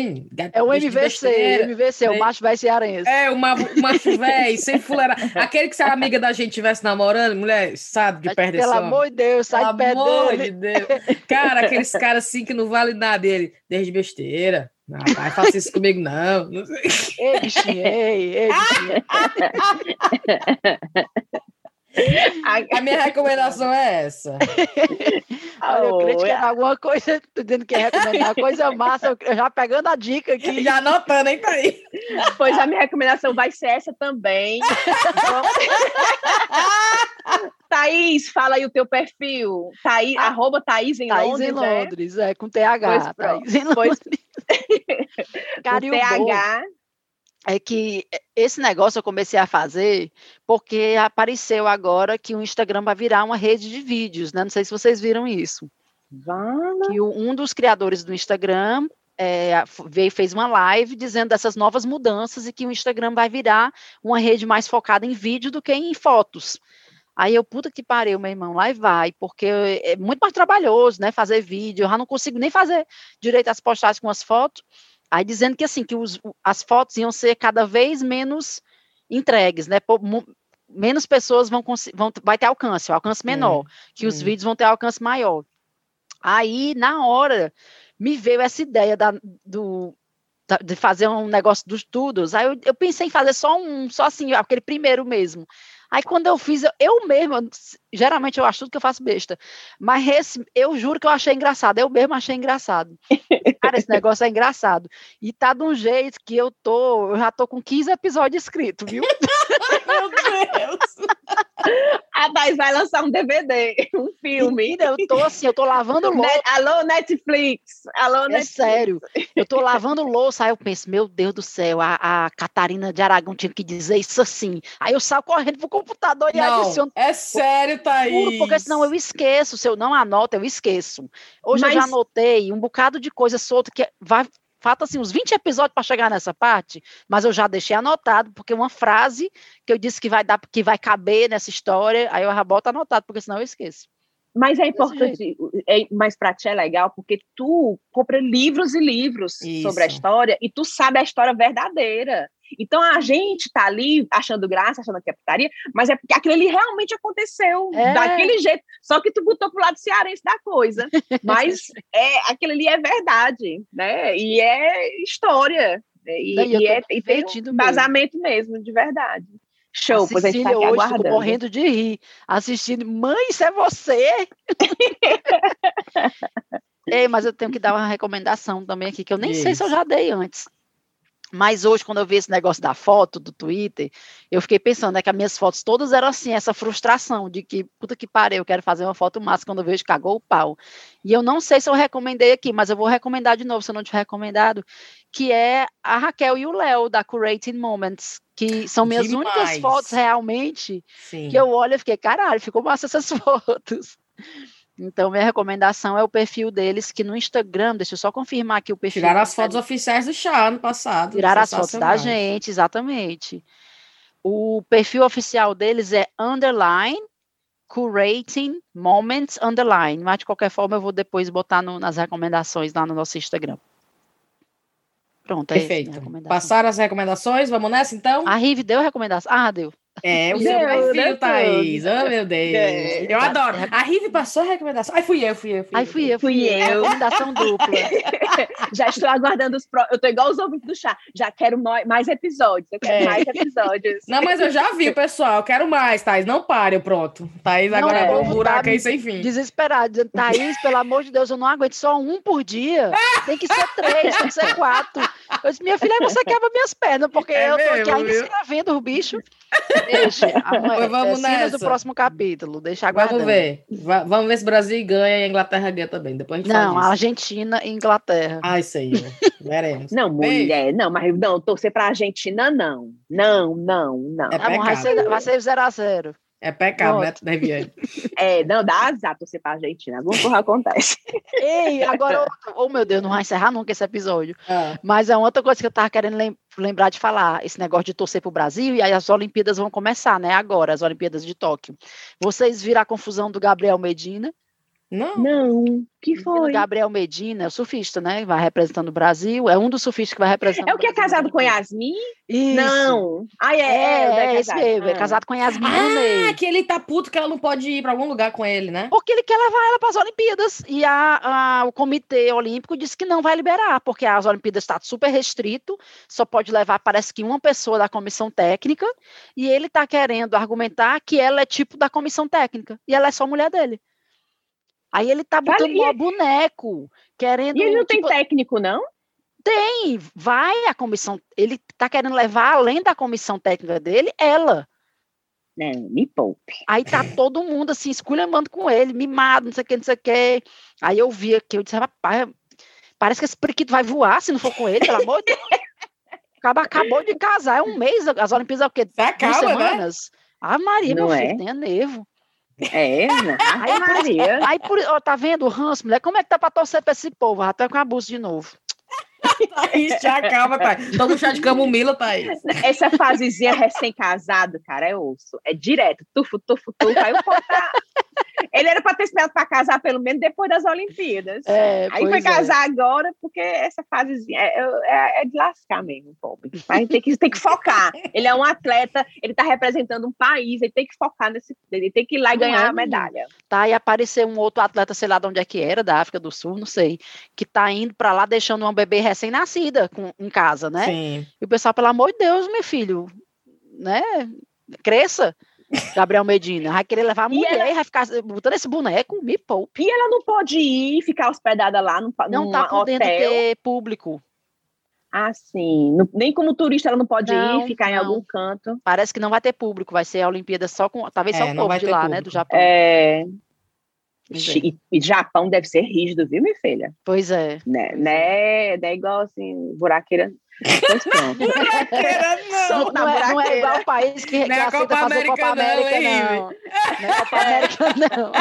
é o MVC, MVC, é. o macho velho cearense. É, o macho velho, sem fuleira. <laughs> Aquele que se a amiga da gente estivesse namorando, mulher, sabe de perder Pelo amor de Deus, sai de perder. Pelo amor de Deus. Cara, aqueles caras assim que não vale nada dele. Desde besteira. Não, vai faça isso comigo, não. não ei, bichinho, ei, ei, bichinho. A minha recomendação é essa. Olha, eu te alguma coisa, tô dizendo que é recomendar coisa massa, eu já pegando a dica aqui. Já anotando, hein, Thaís? Pois a minha recomendação vai ser essa também. <laughs> <laughs> Thaís, fala aí o teu perfil. Thaís, ah, arroba Thaís em Thaís Londres. em Londres, é, é com TH. Pois, Thaís em Londres. Cara, o TH é que esse negócio eu comecei a fazer porque apareceu agora que o Instagram vai virar uma rede de vídeos, né? Não sei se vocês viram isso. Vale. Que um dos criadores do Instagram é, veio fez uma live dizendo dessas novas mudanças e que o Instagram vai virar uma rede mais focada em vídeo do que em fotos. Aí eu, puta que pariu, meu irmão, lá e vai, porque é muito mais trabalhoso, né, fazer vídeo, eu já não consigo nem fazer direito as postagens com as fotos, Aí dizendo que assim, que os, as fotos iam ser cada vez menos entregues, né? menos pessoas vão, vão vai ter alcance, o alcance menor, é, que é. os vídeos vão ter alcance maior. Aí, na hora, me veio essa ideia da, do, da, de fazer um negócio dos tudos. Aí eu, eu, pensei em fazer só um, só assim, aquele primeiro mesmo. Aí quando eu fiz, eu, eu mesmo, geralmente eu acho tudo que eu faço besta, mas esse, eu juro que eu achei engraçado, eu mesmo achei engraçado. <laughs> Cara, esse negócio é engraçado. E tá de um jeito que eu tô, eu já tô com 15 episódios escritos, viu? <laughs> Meu Deus! A Thais vai lançar um DVD, um filme. Eu tô assim, eu tô lavando louça. Net, alô, Netflix. Alô, é Netflix. sério. Eu tô lavando louça, aí eu penso, meu Deus do céu, a, a Catarina de Aragão tinha que dizer isso assim. Aí eu saio correndo pro computador e não, adiciono. É sério, Thaís. Porque senão eu esqueço. Se eu não anoto, eu esqueço. Hoje Mas... eu já anotei um bocado de coisa solta que vai falta assim uns 20 episódios para chegar nessa parte, mas eu já deixei anotado, porque uma frase que eu disse que vai dar, que vai caber nessa história, aí eu já boto anotado, porque senão eu esqueço. Mas é importante, é, mas para ti é legal, porque tu compra livros e livros Isso. sobre a história e tu sabe a história verdadeira. Então a gente tá ali achando graça, achando que é putaria, mas é porque aquilo ali realmente aconteceu é. daquele jeito. Só que tu botou pro lado cearense da coisa. <laughs> Mas é aquilo ali é verdade, né? E é história. Né? E, e, é, e tem um vazamento mesmo, de verdade. Show, pois a gente tá hoje, aguardando. morrendo de rir, assistindo. Mãe, isso é você? <laughs> Ei, mas eu tenho que dar uma recomendação também aqui, que eu nem isso. sei se eu já dei antes. Mas hoje, quando eu vi esse negócio da foto do Twitter, eu fiquei pensando né, que as minhas fotos todas eram assim, essa frustração de que, puta que pariu, eu quero fazer uma foto massa quando eu vejo cagou o pau. E eu não sei se eu recomendei aqui, mas eu vou recomendar de novo, se eu não tiver recomendado, que é a Raquel e o Léo, da Curating Moments, que são minhas Demais. únicas fotos realmente, Sim. que eu olho e fiquei, caralho, ficou massa essas <laughs> fotos. Então, minha recomendação é o perfil deles, que no Instagram, deixa eu só confirmar aqui o perfil. Tiraram as fotos oficiais do chá ano passado. Tiraram as fotos da gente, exatamente. O perfil oficial deles é underline curating moments underline. Mas de qualquer forma, eu vou depois botar no, nas recomendações lá no nosso Instagram. Pronto, é Perfeito. Passaram as recomendações, vamos nessa então? A Rive deu recomendação. Ah, deu. É, o seu perfil, Thaís. Oh, meu Deus. É. Eu adoro. A Rive passou a recomendação. Ai, fui eu, fui eu. Fui Ai, fui eu, fui eu. eu. Recomendação dupla. <laughs> Já estou aguardando os próximos. Eu tô igual os ouvintes do chá. Já quero mais episódios. Eu quero é. mais episódios. Não, mas eu já vi, pessoal. Eu quero mais, Thaís. Não pare, pronto. Thaís agora é um buraco aí sem fim. Desesperado. Thaís, pelo amor de Deus, eu não aguento só um por dia. Tem que ser três, tem que ser quatro. Eu disse, minha filha, você quebra minhas pernas, porque é eu tô aqui ainda viu? escrevendo o bicho. Deixa. Amanhã, vamos é, nessa. do próximo capítulo. Deixa aguardando. Vamos ver. vamos ver se o Brasil ganha e a Inglaterra ganha também. Depois a gente Não, a Argentina e Inglaterra. Ah, isso aí. Veremos. <laughs> Não, mulher, não, mas não, torcer pra Argentina, não. Não, não, não. É Amor, vai ser 0x0. Vai ser 0 a 0 é pecado, né, né, Viane? <laughs> É, não, dá azar torcer pra Argentina. Alguma coisa acontece. <laughs> Ei, agora, oh meu Deus, não vai encerrar nunca esse episódio. Ah. Mas é outra coisa que eu tava querendo lembrar de falar, esse negócio de torcer pro Brasil, e aí as Olimpíadas vão começar, né, agora, as Olimpíadas de Tóquio. Vocês viram a confusão do Gabriel Medina? Não. Não. Que foi? Gabriel Medina, é o surfista, né? Vai representando o Brasil. É um dos surfistas que vai representando. É o que é casado com Yasmin? Isso. Não. Ah, é. É, é, é esse mesmo. É ah. casado com Yasmin. Ah, que ele tá puto que ela não pode ir para algum lugar com ele, né? Porque ele quer levar ela para as Olimpíadas. E a, a, o Comitê Olímpico disse que não vai liberar, porque as Olimpíadas estão tá super restrito. Só pode levar, parece que uma pessoa da comissão técnica. E ele tá querendo argumentar que ela é tipo da comissão técnica. E ela é só mulher dele. Aí ele tá botando um boneco, querendo. E ele não tipo, tem técnico, não? Tem, vai a comissão. Ele tá querendo levar, além da comissão técnica dele, ela. Não, me poupe. Aí tá <laughs> todo mundo assim, esculhambando com ele, mimado, não sei o que, não sei o que. Aí eu vi aqui, eu disse, rapaz, parece que esse periquito vai voar se não for com ele, pelo amor de Deus. <laughs> Acaba, acabou de casar, é um mês, as Olimpíadas é o quê? Duas né? semanas? Né? Ah, Maria, não meu é? filho, tenha nevo. É, né? Ai, Maria. Aí, por, ó, tá vendo o Hans, mulher? Como é que tá pra torcer pra esse povo? Tá com abuso de novo. <laughs> Thaís, já acaba, Thaís. Toma um chá de camomila, Thaís. Essa fasezinha recém-casado, cara, é osso. É direto, tufo, tufo, tufo. Aí o povo tá... Ele era para ter esperado para casar pelo menos depois das Olimpíadas. É, Aí foi é. casar agora, porque essa fasezinha é, é, é de lascar mesmo, pobre. Mas tem que, tem que focar. Ele é um atleta, ele está representando um país, ele tem que focar nesse. Ele tem que ir lá e ganhar a medalha. Tá, e apareceu um outro atleta, sei lá de onde é que era, da África do Sul, não sei, que tá indo para lá deixando uma bebê recém-nascida em casa, né? Sim. E o pessoal, pelo amor de Deus, meu filho, né? Cresça. Gabriel Medina. Vai querer levar a mulher e ela... vai ficar botando esse boneco, me poupe. E ela não pode ir ficar hospedada lá no Não tá podendo hotel. ter público. Ah, sim. Nem como turista ela não pode não, ir, ficar não. em algum canto. Parece que não vai ter público, vai ser a Olimpíada só com. Talvez é, só o povo de lá, público. né? Do Japão. É. é. E, e, Japão deve ser rígido, viu, minha filha? Pois é. Né, né, não é igual assim, buraqueira Pois pronto. <laughs> não, não, é, não é igual o país que, que é aceita fazer América, Copa América, não. Não, não é Copa América, <laughs> não.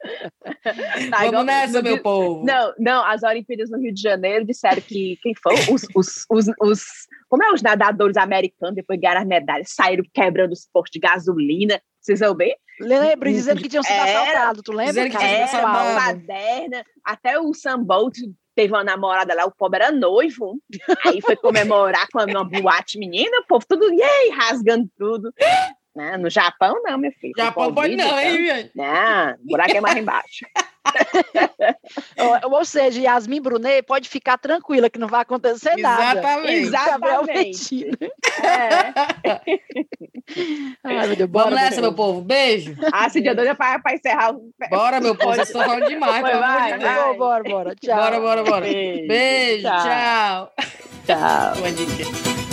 <laughs> Tá, Vamos nessa, meu povo. Não, não, as Olimpíadas no Rio de Janeiro disseram que quem foi os, os, os, os como é os nadadores americanos, depois de ganhar as medalhas, saíram quebrando os postos de gasolina. Vocês ouviram? Lembro, dizendo que tinham sido assaltados, tu lembra? Dizendo que tinham sido assaltados. Até o Sam Bolt teve uma namorada lá, o pobre era noivo. Aí foi comemorar com uma boate menina, o povo tudo, yay, rasgando tudo. Né? No Japão, não, meu filho. Japão pode não, hein, Não, o buraco é mais embaixo. <laughs> ou, ou, seja, Yasmin Brunet pode ficar tranquila que não vai acontecer nada. Exatamente. Exatamente. É. <laughs> Ai, meu Deus, bora, Vamos nessa, meu povo. Beijo. Ah, esse dia dois é para encerrar. Bora, meu povo. Vocês estão falando demais. Vai, vai, vai. Bora, bora. Tchau. Bora, bora, bora. Beijo. Beijo tchau. Tchau. tchau.